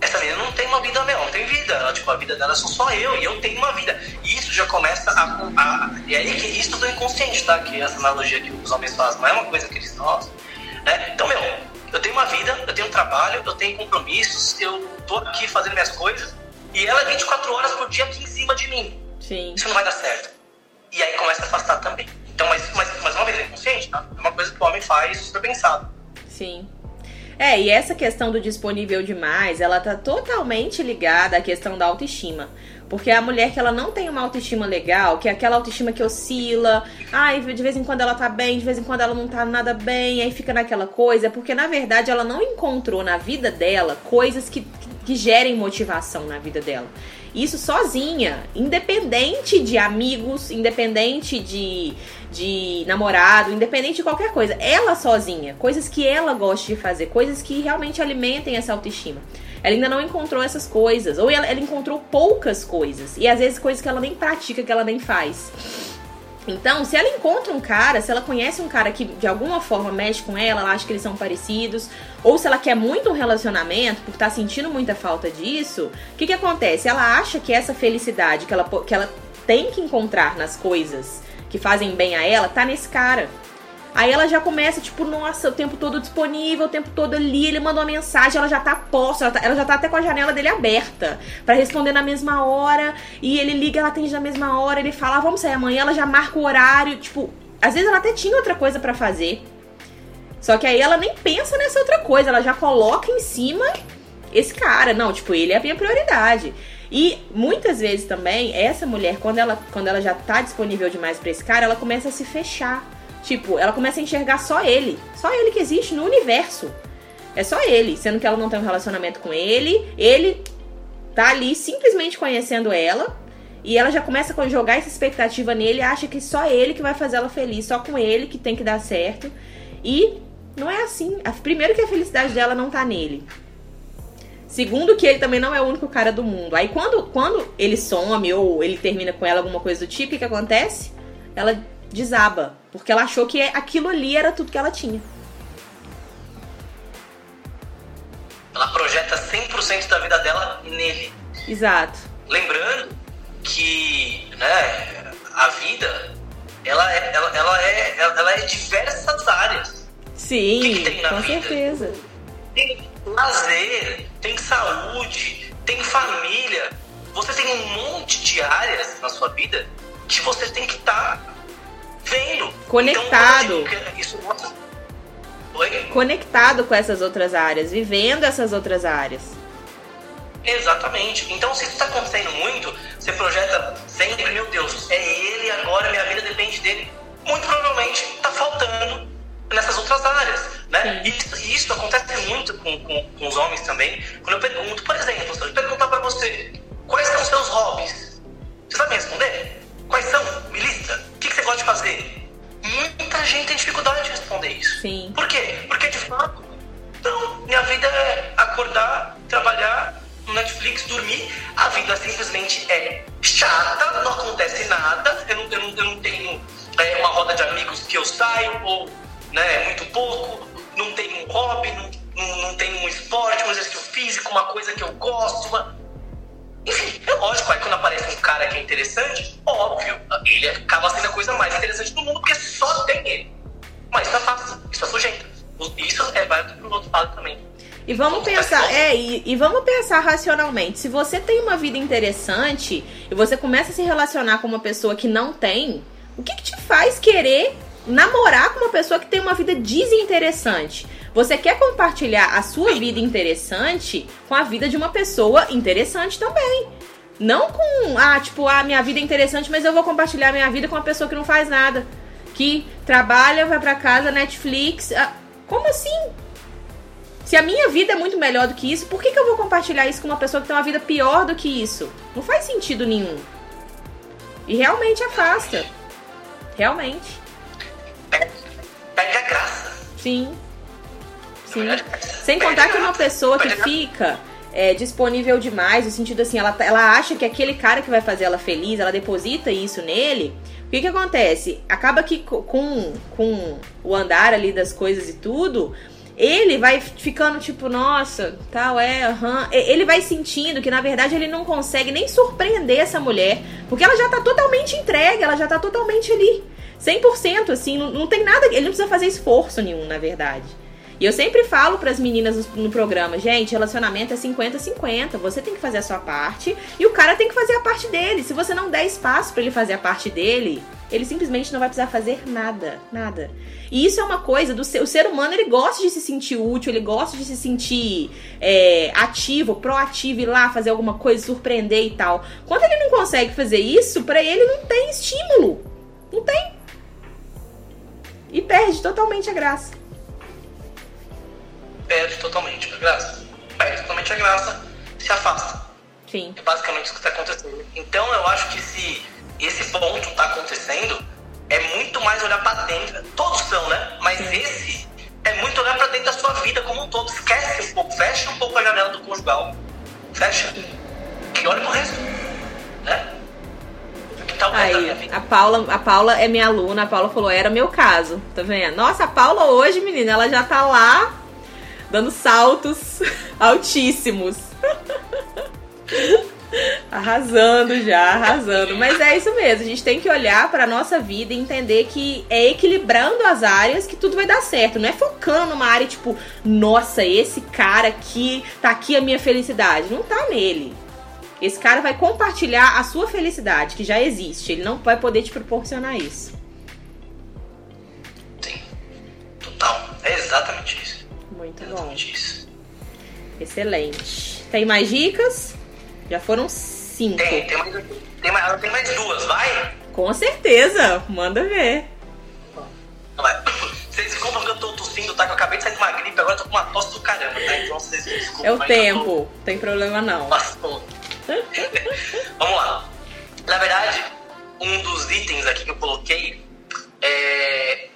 essa menina não tem uma vida, meu, não tem vida. Ela, tipo, a vida dela sou só eu e eu tenho uma vida. E isso já começa a. a e aí que isso do inconsciente, tá? Que essa analogia que os homens fazem não é uma coisa que eles nossa. Né? Então, meu, eu tenho uma vida, eu tenho um trabalho, eu tenho compromissos, eu tô aqui fazendo minhas coisas e ela é 24 horas por dia aqui em cima de mim. Sim. Isso não vai dar certo. E aí começa a afastar também. Então, mas, mas, mas uma vez é inconsciente, tá? É uma coisa que o homem faz super pensado. Sim. É, e essa questão do disponível demais, ela tá totalmente ligada à questão da autoestima. Porque a mulher que ela não tem uma autoestima legal, que é aquela autoestima que oscila, ai, de vez em quando ela tá bem, de vez em quando ela não tá nada bem, aí fica naquela coisa, é porque na verdade ela não encontrou na vida dela coisas que, que, que gerem motivação na vida dela. Isso sozinha, independente de amigos, independente de, de namorado, independente de qualquer coisa. Ela sozinha, coisas que ela gosta de fazer, coisas que realmente alimentem essa autoestima. Ela ainda não encontrou essas coisas, ou ela, ela encontrou poucas coisas, e às vezes coisas que ela nem pratica, que ela nem faz. Então, se ela encontra um cara, se ela conhece um cara que de alguma forma mexe com ela, ela acha que eles são parecidos, ou se ela quer muito um relacionamento, porque tá sentindo muita falta disso, o que que acontece? Ela acha que essa felicidade que ela, que ela tem que encontrar nas coisas que fazem bem a ela, tá nesse cara. Aí ela já começa, tipo, nossa, o tempo todo disponível, o tempo todo ali, ele manda uma mensagem, ela já tá posta, ela, tá, ela já tá até com a janela dele aberta para responder na mesma hora, e ele liga, ela atende na mesma hora, ele fala, ah, vamos sair amanhã, ela já marca o horário, tipo, às vezes ela até tinha outra coisa para fazer. Só que aí ela nem pensa nessa outra coisa, ela já coloca em cima esse cara. Não, tipo, ele é a minha prioridade. E muitas vezes também, essa mulher, quando ela, quando ela já tá disponível demais para esse cara, ela começa a se fechar Tipo, ela começa a enxergar só ele. Só ele que existe no universo. É só ele. Sendo que ela não tem um relacionamento com ele. Ele tá ali simplesmente conhecendo ela. E ela já começa a jogar essa expectativa nele. Acha que só ele que vai fazer ela feliz. Só com ele que tem que dar certo. E não é assim. Primeiro que a felicidade dela não tá nele. Segundo que ele também não é o único cara do mundo. Aí quando, quando ele some ou ele termina com ela alguma coisa do tipo, o que, que acontece? Ela desaba. Porque ela achou que aquilo ali era tudo que ela tinha. Ela projeta 100% da vida dela nele. Exato. Lembrando que né, a vida ela é, ela, ela é, ela é diversas áreas. Sim, o que, que tem na com vida? certeza. Tem lazer, tem saúde, tem família. Você tem um monte de áreas na sua vida que você tem que estar tá vendo. Conectado. Então, isso Oi? Conectado com essas outras áreas, vivendo essas outras áreas. Exatamente. Então, se isso está acontecendo muito, você projeta sempre, meu Deus, é ele agora, minha vida depende dele. Muito provavelmente está faltando nessas outras áreas, né? E isso, isso, acontece muito com, com, com, os homens também. Quando eu pergunto, por exemplo, se eu perguntar para você, quais são os seus hobbies? Você sabe me responder? Quais são? Me lista que, que você gosta de fazer? Muita gente tem dificuldade de responder isso. Sim. Por quê? Porque de fato, então, minha vida é acordar, trabalhar, no Netflix, dormir. A vida simplesmente é chata, não acontece nada, eu não, eu não, eu não tenho é, uma roda de amigos que eu saio, ou né, muito pouco, não tenho um hobby, não, não, não tenho um esporte, um exercício físico, uma coisa que eu gosto. Uma enfim, é lógico, aí quando aparece um cara que é interessante, óbvio, ele acaba sendo a coisa mais interessante do mundo porque só tem ele. Mas isso é fácil, isso é sujeito. Isso é válido pro outro lado também. E vamos pensar, é, e, e, vamos pensar racionalmente. Se você tem uma vida interessante e você começa a se relacionar com uma pessoa que não tem, o que, que te faz querer namorar com uma pessoa que tem uma vida desinteressante? Você quer compartilhar a sua vida interessante com a vida de uma pessoa interessante também. Não com, ah, tipo, a ah, minha vida é interessante, mas eu vou compartilhar minha vida com uma pessoa que não faz nada. Que trabalha, vai para casa, Netflix. Ah, como assim? Se a minha vida é muito melhor do que isso, por que, que eu vou compartilhar isso com uma pessoa que tem uma vida pior do que isso? Não faz sentido nenhum. E realmente afasta. Realmente. Perde, perde a graça. Sim. Sim. Sem contar que uma pessoa que fica é, disponível demais, no sentido assim, ela, ela acha que aquele cara que vai fazer ela feliz, ela deposita isso nele. O que que acontece? Acaba que co- com, com o andar ali das coisas e tudo, ele vai ficando tipo, nossa, tal, é, aham. E- Ele vai sentindo que, na verdade, ele não consegue nem surpreender essa mulher, porque ela já tá totalmente entregue, ela já tá totalmente ali. 100%, assim, não, não tem nada, ele não precisa fazer esforço nenhum, na verdade. E eu sempre falo pras meninas no, programa, gente, relacionamento é 50-50. Você tem que fazer a sua parte e o cara tem que fazer a parte dele. Se você não der espaço pra ele fazer a parte dele, ele simplesmente não vai precisar fazer nada, nada. E isso é uma coisa do ser, o ser humano, ele gosta de se sentir útil, ele gosta de se sentir é, ativo, proativo, ir lá fazer alguma coisa, surpreender e tal. Quando ele não consegue fazer isso, pra ele não tem estímulo. Não tem. E perde totalmente a graça. Perde totalmente a graça. Perde totalmente a graça, se afasta. Sim. É basicamente isso que está acontecendo. Então eu acho que se esse ponto está acontecendo, é muito mais olhar para dentro. Todos são, né? Mas esse é muito olhar para dentro da sua vida como um todo. Esquece um pouco, fecha um pouco a janela do conjugal. Fecha. E olha pro resto. Né? Minha Aí, a Paula, a Paula é minha aluna, a Paula falou, era meu caso, tá vendo? Nossa, a Paula hoje, menina, ela já tá lá dando saltos <laughs> altíssimos. <laughs> arrasando já, arrasando. Mas é isso mesmo, a gente tem que olhar pra nossa vida e entender que é equilibrando as áreas que tudo vai dar certo. Não é focando numa área tipo, nossa, esse cara aqui, tá aqui a minha felicidade. Não tá nele. Esse cara vai compartilhar a sua felicidade, que já existe. Ele não vai poder te proporcionar isso. Sim. Total. É exatamente isso. Excelente. Tem mais dicas? Já foram cinco. Tem, tem mais, tem mais, tem mais duas, vai? Com certeza. Manda ver. <coughs> Vocês desculpam que eu tô tossindo, tá? Que eu acabei de sair de uma gripe, agora eu tô com uma tosse do caramba, tá? Então vocês me desculpem. É o eu tô- tempo. Tem problema não. Passou. <laughs> Vamos lá. Na verdade, um dos itens aqui que eu coloquei é,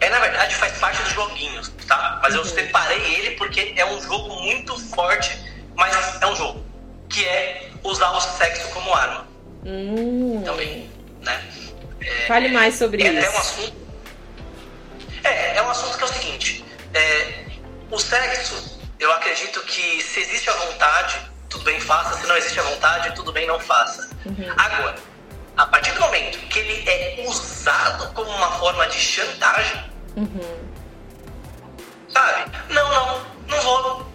é na verdade, faz parte dos joguinhos, tá? Mas eu Uhum. separei ele porque é um jogo muito forte, mas é um jogo. Que é usar o sexo como arma Hum. também, né? É, Fale mais sobre é até um isso. assunto. É, é um assunto que é o seguinte: é, o sexo, eu acredito que se existe a vontade, tudo bem, faça. Se não existe a vontade, tudo bem, não faça. Uhum. Agora, a partir do momento que ele é usado como uma forma de chantagem, Uhum. sabe? Não, não, não vou.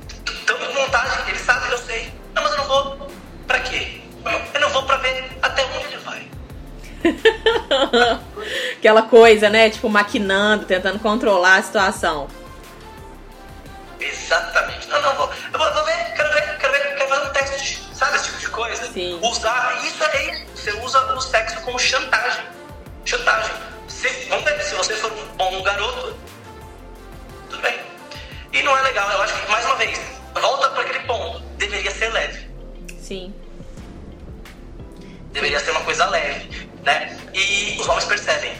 Tô com vontade, ele sabe que eu sei. Não, mas eu não vou. Pra quê? Eu não vou pra ver até onde ele vai. <laughs> Aquela coisa, né? Tipo, maquinando, tentando controlar a situação. Exatamente. Não, não, vou. Eu vou, vou ver, quero ver, quero ver, quero fazer um teste. Sabe esse tipo de coisa? Sim. Usar. Isso é isso. Você usa o sexo como chantagem. Chantagem. Se, vamos ver, se você for um bom garoto, tudo bem. E não é legal, eu acho que, mais uma vez, volta para aquele ponto. Deveria ser leve. Sim. Deveria ser uma coisa leve, né? E os homens percebem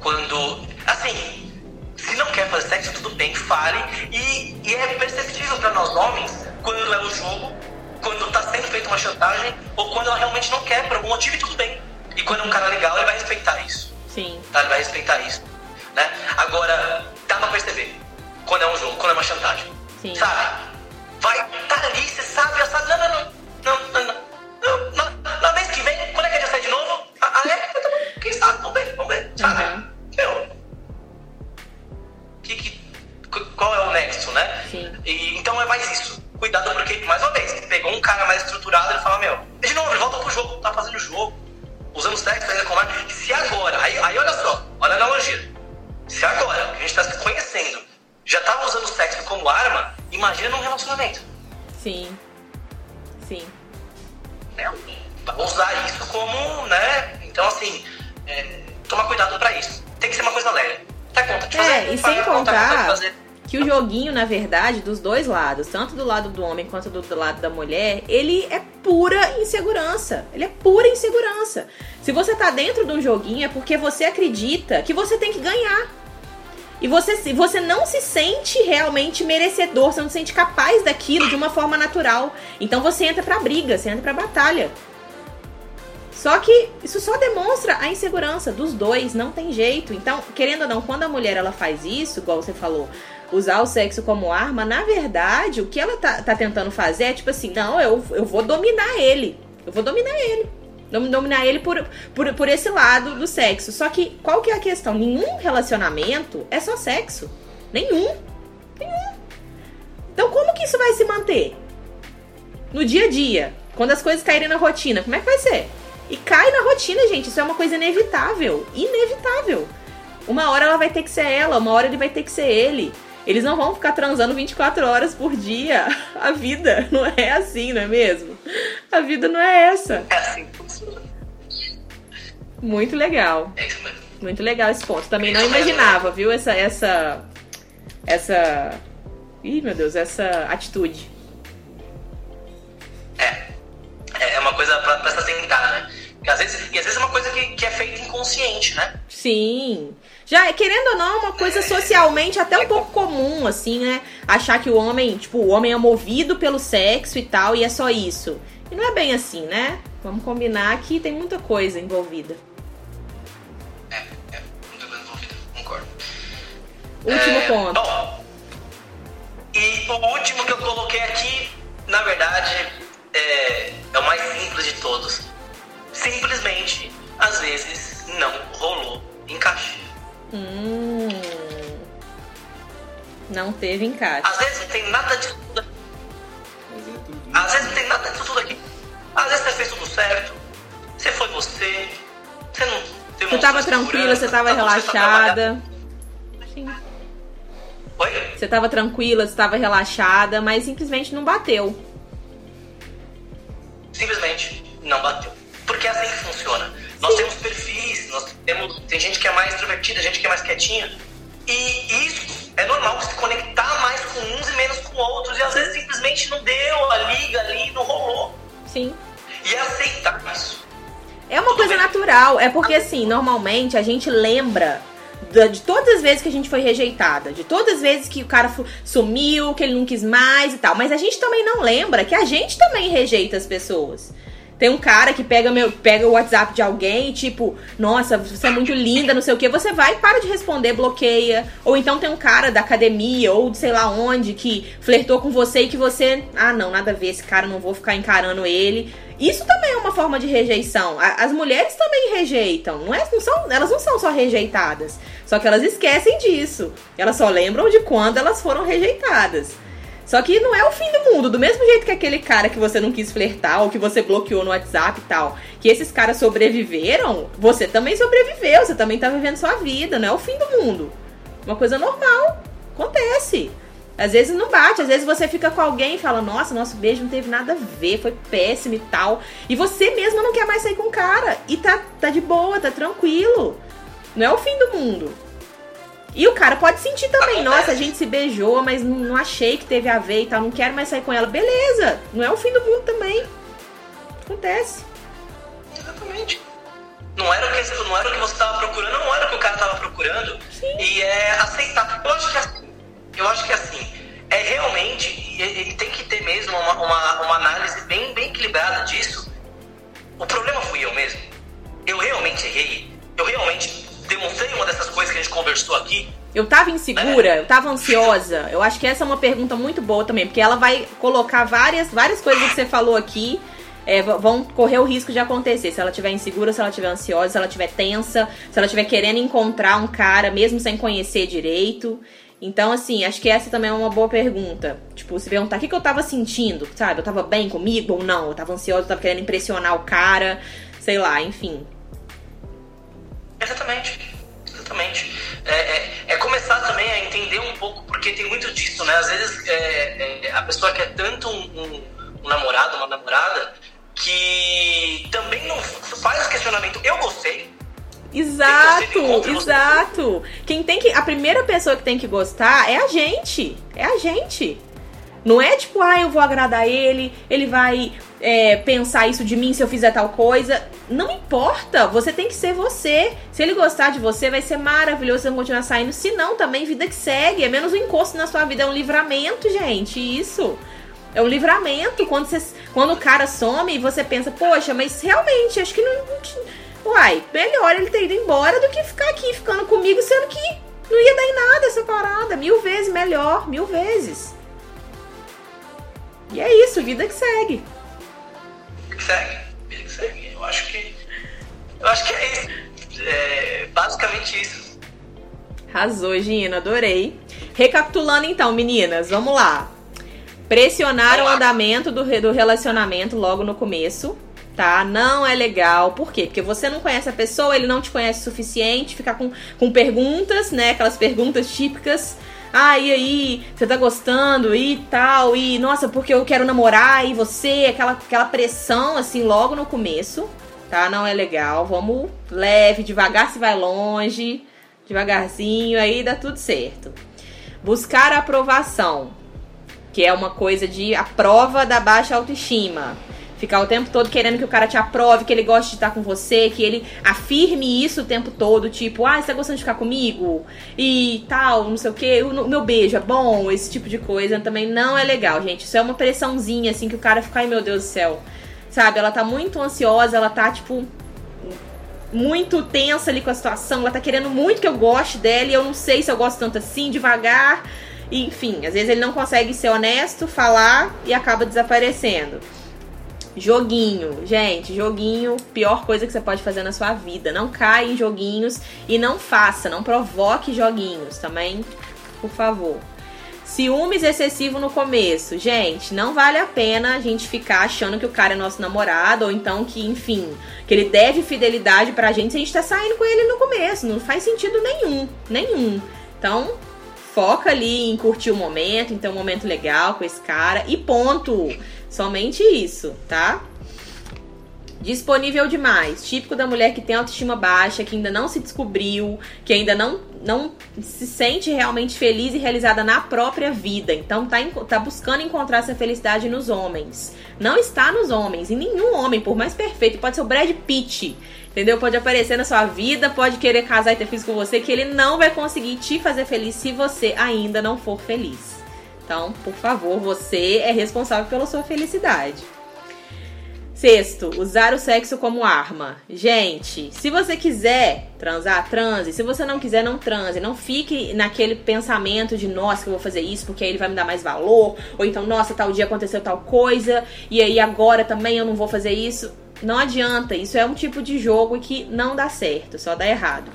quando, assim, se não quer fazer sexo, tudo bem, fale. E, e é perceptível para nós homens quando é o jogo, quando tá sendo feita uma chantagem, ou quando ela realmente não quer, por algum motivo, e tudo bem. E quando é um cara legal, ele vai respeitar isso, Sim. tá? Ele vai respeitar isso, né? Agora, dá pra perceber quando é um jogo, quando é uma chantagem. Sim. Sabe? Vai tá ali, você sabe, já sabe. Não, não, não. Não, não, não. não na, verdade, dos dois lados, tanto do lado do homem quanto do, do lado da mulher, ele é pura insegurança. Ele é pura insegurança. Se você tá dentro de um joguinho é porque você acredita que você tem que ganhar. E você, você não se sente realmente merecedor, você não se sente capaz daquilo de uma forma natural. Então você entra pra briga, você entra pra batalha. Só que isso só demonstra a insegurança dos dois, não tem jeito. Então, querendo ou não, quando a mulher ela faz isso, igual você falou, usar o sexo como arma, na verdade, o que ela tá, tá tentando fazer é tipo assim: não, eu, eu vou dominar ele. Eu vou dominar ele. Dominar ele por, por, por esse lado do sexo. Só que qual que é a questão? Nenhum relacionamento é só sexo. Nenhum. Nenhum. Então, como que isso vai se manter? No dia a dia, quando as coisas caírem na rotina, como é que vai ser? E cai na rotina, gente. Isso é uma coisa inevitável. Inevitável. Uma hora ela vai ter que ser ela, uma hora ele vai ter que ser ele. Eles não vão ficar transando 24 horas por dia. A vida não é assim, não é mesmo? A vida não é essa. É assim. Muito legal. É isso mesmo. Muito legal esse ponto. Também não imaginava, viu? Essa. Essa. Essa. Ih, meu Deus, essa atitude. É. É uma coisa pra, pra se atentar, né? E às vezes, e às vezes é uma coisa que, que é feita inconsciente, né? Sim. Já, querendo ou não, é uma coisa socialmente até um pouco comum, assim, né? Achar que o homem, tipo, o homem é movido pelo sexo e tal, e é só isso. E não é bem assim, né? Vamos combinar que tem muita coisa envolvida. É, é, muita coisa envolvida, concordo. Último É, ponto. Bom, e o último que eu coloquei aqui, na verdade, é, é o mais simples de todos. Simplesmente, às vezes, não rolou encaixe. Hum. Não teve encaixe. Às vezes não tem nada disso tudo aqui. É. Às vezes não tem nada disso tudo aqui. Às vezes você fez tudo certo. Você foi você. Você não demonstrou Você tava tranquila, você tava relaxada. Sim. Oi? Você tava tranquila, você tava relaxada, mas simplesmente não bateu. simplesmente não bateu. Porque é assim que funciona. Nós temos perfis, nós temos, tem gente que é mais extrovertida, gente que é mais quietinha. E isso é normal se conectar mais com uns e menos com outros. E às vezes simplesmente não deu a liga ali, não rolou. Sim. E é aceitar isso. É uma coisa natural. É porque, assim, normalmente a gente lembra de todas as vezes que a gente foi rejeitada, de todas as vezes que o cara sumiu, que ele não quis mais e tal. Mas a gente também não lembra que a gente também rejeita as pessoas. Tem um cara que pega, meu, pega o WhatsApp de alguém, tipo, nossa, você é muito linda, não sei o que. Você vai, para de responder, bloqueia. Ou então tem um cara da academia, ou de sei lá onde, que flertou com você e que você. Ah, não, nada a ver, esse cara, não vou ficar encarando ele. Isso também é uma forma de rejeição. As mulheres também rejeitam. Não é, não são, elas não são só rejeitadas. Só que elas esquecem disso. Elas só lembram de quando elas foram rejeitadas. Só que não é o fim do mundo. Do mesmo jeito que aquele cara que você não quis flertar ou que você bloqueou no WhatsApp e tal, que esses caras sobreviveram, você também sobreviveu. Você também tá vivendo sua vida. Não é o fim do mundo. Uma coisa normal. Acontece. Às vezes não bate, às vezes você fica com alguém e fala, nossa, nosso beijo não teve nada a ver, foi péssimo e tal. E você mesma não quer mais sair com o cara. E tá, tá de boa, tá tranquilo. Não é o fim do mundo. E o cara pode sentir também, nossa, a gente se beijou, mas não, achei que teve a ver e tal, não quero mais sair com ela. Beleza, não é o fim do mundo também. Acontece. Exatamente. Não era, o que, não era o que você estava procurando, não era o que o cara estava procurando. E é aceitar. Eu acho que é assim. Eu acho que é assim. É realmente, e, e- e tem que ter mesmo uma, uma, uma análise bem, bem equilibrada disso. O problema fui eu mesmo. Eu realmente errei. Eu realmente demonstrei uma dessas coisas que a gente conversou aqui. Eu tava insegura, eu tava ansiosa. Eu acho que essa é uma pergunta muito boa também, porque ela vai colocar várias, várias coisas que você falou aqui. é, vão correr o risco de acontecer. Se ela tiver insegura, se ela tiver ansiosa, se ela tiver tensa, se ela tiver querendo encontrar um cara, mesmo sem conhecer direito. Então, assim, acho que essa também é uma boa pergunta. Tipo, se perguntar o que, que eu tava sentindo, sabe? Eu tava bem comigo ou não? Eu tava ansiosa, eu tava querendo impressionar o cara, sei lá, enfim. Exatamente. Exatamente. É, é- é começar também a entender um pouco, porque tem muito disso, né? Às vezes é, é, a pessoa quer tanto um, um- um namorado, uma namorada, que também não faz esse questionamento. Eu gostei. Exato, exato. Quem tem que. A primeira pessoa que tem que gostar é a gente. É a gente. Não é tipo, ah, eu vou agradar ele, ele vai é, pensar isso de mim se eu fizer tal coisa. Não importa, você tem que ser você. Se ele gostar de você, vai ser maravilhoso, você vai continuar saindo. Se não, também vida que segue. É menos um encosto na sua vida, é um livramento, gente. Isso. É um livramento. Quando, você, quando o cara some e você pensa, poxa, mas realmente, acho que não. Uai, melhor ele ter ido embora do que ficar aqui ficando comigo, sendo que não ia dar em nada essa parada. Mil vezes melhor, mil vezes. E é isso, vida que segue. Que segue. Eu acho que. Eu acho que é isso. É basicamente isso. Arrasou, Gina, adorei. Recapitulando então, meninas, vamos lá. Pressionar o andamento do, do relacionamento logo no começo, tá? Não é legal. Por quê? Porque você não conhece a pessoa, ele não te conhece o suficiente, ficar com, com perguntas, né? Aquelas perguntas típicas ah, e aí, você tá gostando e tal, e nossa, porque eu quero namorar, e você, aquela, aquela pressão assim logo no começo, tá? Não é legal. Vamos leve, devagar se vai longe, devagarzinho, aí dá tudo certo. Buscar a aprovação, que é uma coisa de a prova da baixa autoestima. Ficar o tempo todo querendo que o cara te aprove, que ele goste de estar com você, que ele afirme isso o tempo todo, tipo, ah, você tá gostando de ficar comigo? E tal, não sei o que, o meu beijo é bom, esse tipo de coisa também não é legal, gente. Isso é uma pressãozinha, assim, que o cara fica, ai meu Deus do céu. Sabe, ela tá muito ansiosa, ela tá, tipo, muito tensa ali com a situação, ela tá querendo muito que eu goste dela e eu não sei se eu gosto tanto assim, devagar. Enfim, às vezes ele não consegue ser honesto, falar e acaba desaparecendo. Joguinho, gente, joguinho, pior coisa que você pode fazer na sua vida. Não caia em joguinhos e não faça, não provoque joguinhos também, por favor. Ciúmes excessivo no começo. Gente, não vale a pena a gente ficar achando que o cara é nosso namorado, ou então que, enfim, que ele deve fidelidade pra gente se a gente tá saindo com ele no começo. Não faz sentido nenhum, nenhum. Então, foca ali em curtir o momento, em ter um momento legal com esse cara e ponto. Somente isso, tá? Disponível demais. Típico da mulher que tem autoestima baixa, que ainda não se descobriu, que ainda não, não se sente realmente feliz e realizada na própria vida. Então tá, tá buscando encontrar essa felicidade nos homens. Não está nos homens, em nenhum homem, por mais perfeito. Pode ser o Brad Pitt, entendeu? Pode aparecer na sua vida, pode querer casar e ter filhos com você, que ele não vai conseguir te fazer feliz se você ainda não for feliz. Então, por favor, você é responsável pela sua felicidade. Sexto, usar o sexo como arma. Gente, se você quiser transar, transe. Se você não quiser, não transe. Não fique naquele pensamento de, nossa, que eu vou fazer isso porque aí ele vai me dar mais valor. Ou então, nossa, tal dia aconteceu tal coisa e aí agora também eu não vou fazer isso. Não adianta. Isso é um tipo de jogo que não dá certo, só dá errado.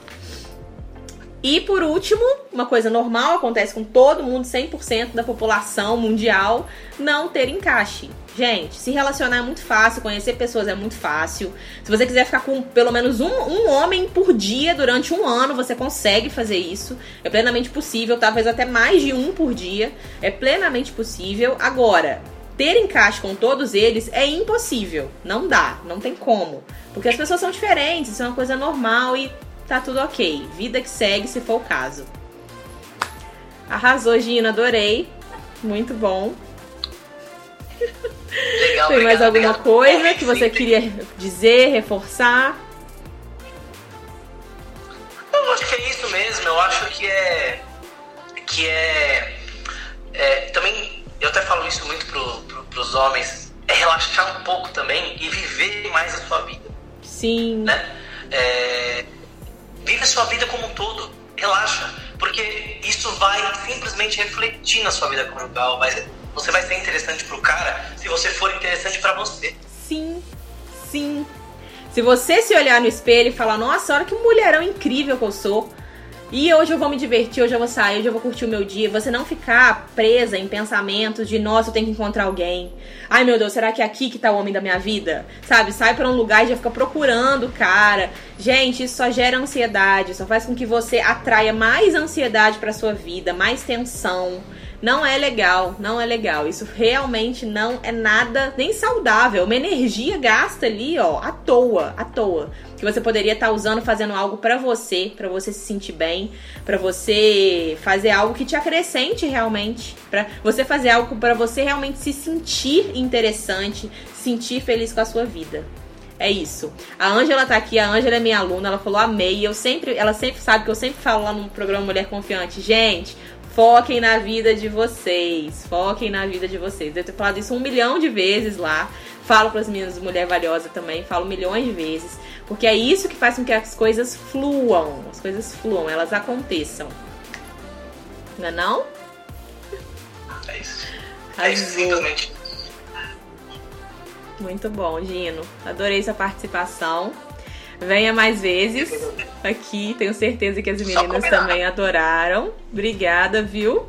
E por último, uma coisa normal, acontece com todo mundo, 100% da população mundial, não ter encaixe. Gente, se relacionar é muito fácil, conhecer pessoas é muito fácil. Se você quiser ficar com pelo menos um, um homem por dia durante um ano, você consegue fazer isso. É plenamente possível, talvez até mais de um por dia. É plenamente possível. Agora, ter encaixe com todos eles é impossível. Não dá, não tem como. Porque as pessoas são diferentes, isso é uma coisa normal e tá tudo ok. Vida que segue se for o caso. Arrasou, Gina, adorei. Muito bom. Legal, Tem mais obrigado, alguma obrigado. coisa que você queria dizer, reforçar? Eu acho que é isso mesmo. Eu acho que é. Que é. é, também, eu até falo isso muito pro, pro, pros homens. É relaxar um pouco também e viver mais a sua vida. Sim. Né? É, vive a sua vida como um todo. Relaxa. Porque isso vai simplesmente refletir na sua vida conjugal. Vai, você vai ser interessante pro cara se você for interessante pra você. Sim, sim. Se você se olhar no espelho e falar, nossa, olha que mulherão incrível que eu sou. E hoje eu vou me divertir, hoje eu vou sair, hoje eu vou curtir o meu dia. Você não ficar presa em pensamentos de, nossa, eu tenho que encontrar alguém. Ai meu Deus, será que é aqui que tá o homem da minha vida? Sabe? Sai pra um lugar e já fica procurando o cara. Gente, isso só gera ansiedade, só faz com que você atraia mais ansiedade pra sua vida, mais tensão Não é legal, não é legal. Isso realmente não é nada nem saudável. Uma energia gasta ali, ó, à toa, à toa. Que você poderia estar tá usando fazendo algo para você, para você se sentir bem, para você fazer algo que te acrescente realmente, para você fazer algo para você realmente se sentir interessante, sentir feliz com a sua vida. É isso. A Ângela tá aqui, a Ângela é minha aluna, ela falou amei. Eu sempre, ela sempre sabe que eu sempre falo lá no programa Mulher Confiante, gente, foquem na vida de vocês. Foquem na vida de vocês. Eu tenho falado isso um milhão de vezes lá. Falo para as meninas Mulher Valiosa também, falo milhões de vezes. Porque é isso que faz com que as coisas fluam. As coisas fluam, elas aconteçam. Não é não? É isso. É isso, simplesmente muito bom, Gino. Adorei sua participação. Venha mais vezes aqui. Tenho certeza que as meninas também adoraram. Obrigada, viu?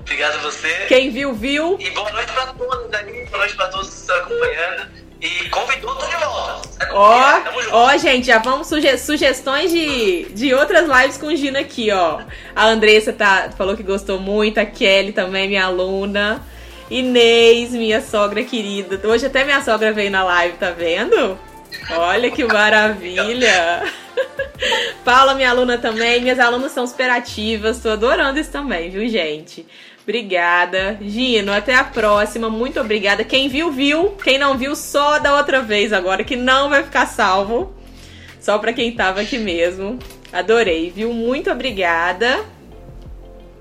Obrigado a você. Quem viu, viu. E boa noite pra todos aí. Boa noite pra todos que estão acompanhando. E convidou, tô de volta. Ó, ó, gente, já vamos suge sugestões de, de outras lives com o Gino aqui, ó. A Andressa tá, falou que gostou muito, a Kelly também, minha aluna. Inês, minha sogra querida. Hoje até minha sogra veio na live, tá vendo? Olha que maravilha! Paula, minha aluna também. Minhas alunas são superativas. Tô adorando isso também, viu, gente? Obrigada. Gino, até a próxima. Muito obrigada. Quem viu, viu. Quem não viu, só da outra vez agora, que não vai ficar salvo. Só pra quem tava aqui mesmo. Adorei, viu? Muito obrigada.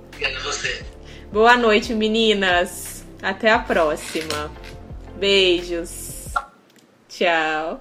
Obrigado a você. Boa noite, meninas. Até a próxima. Beijos. Tchau.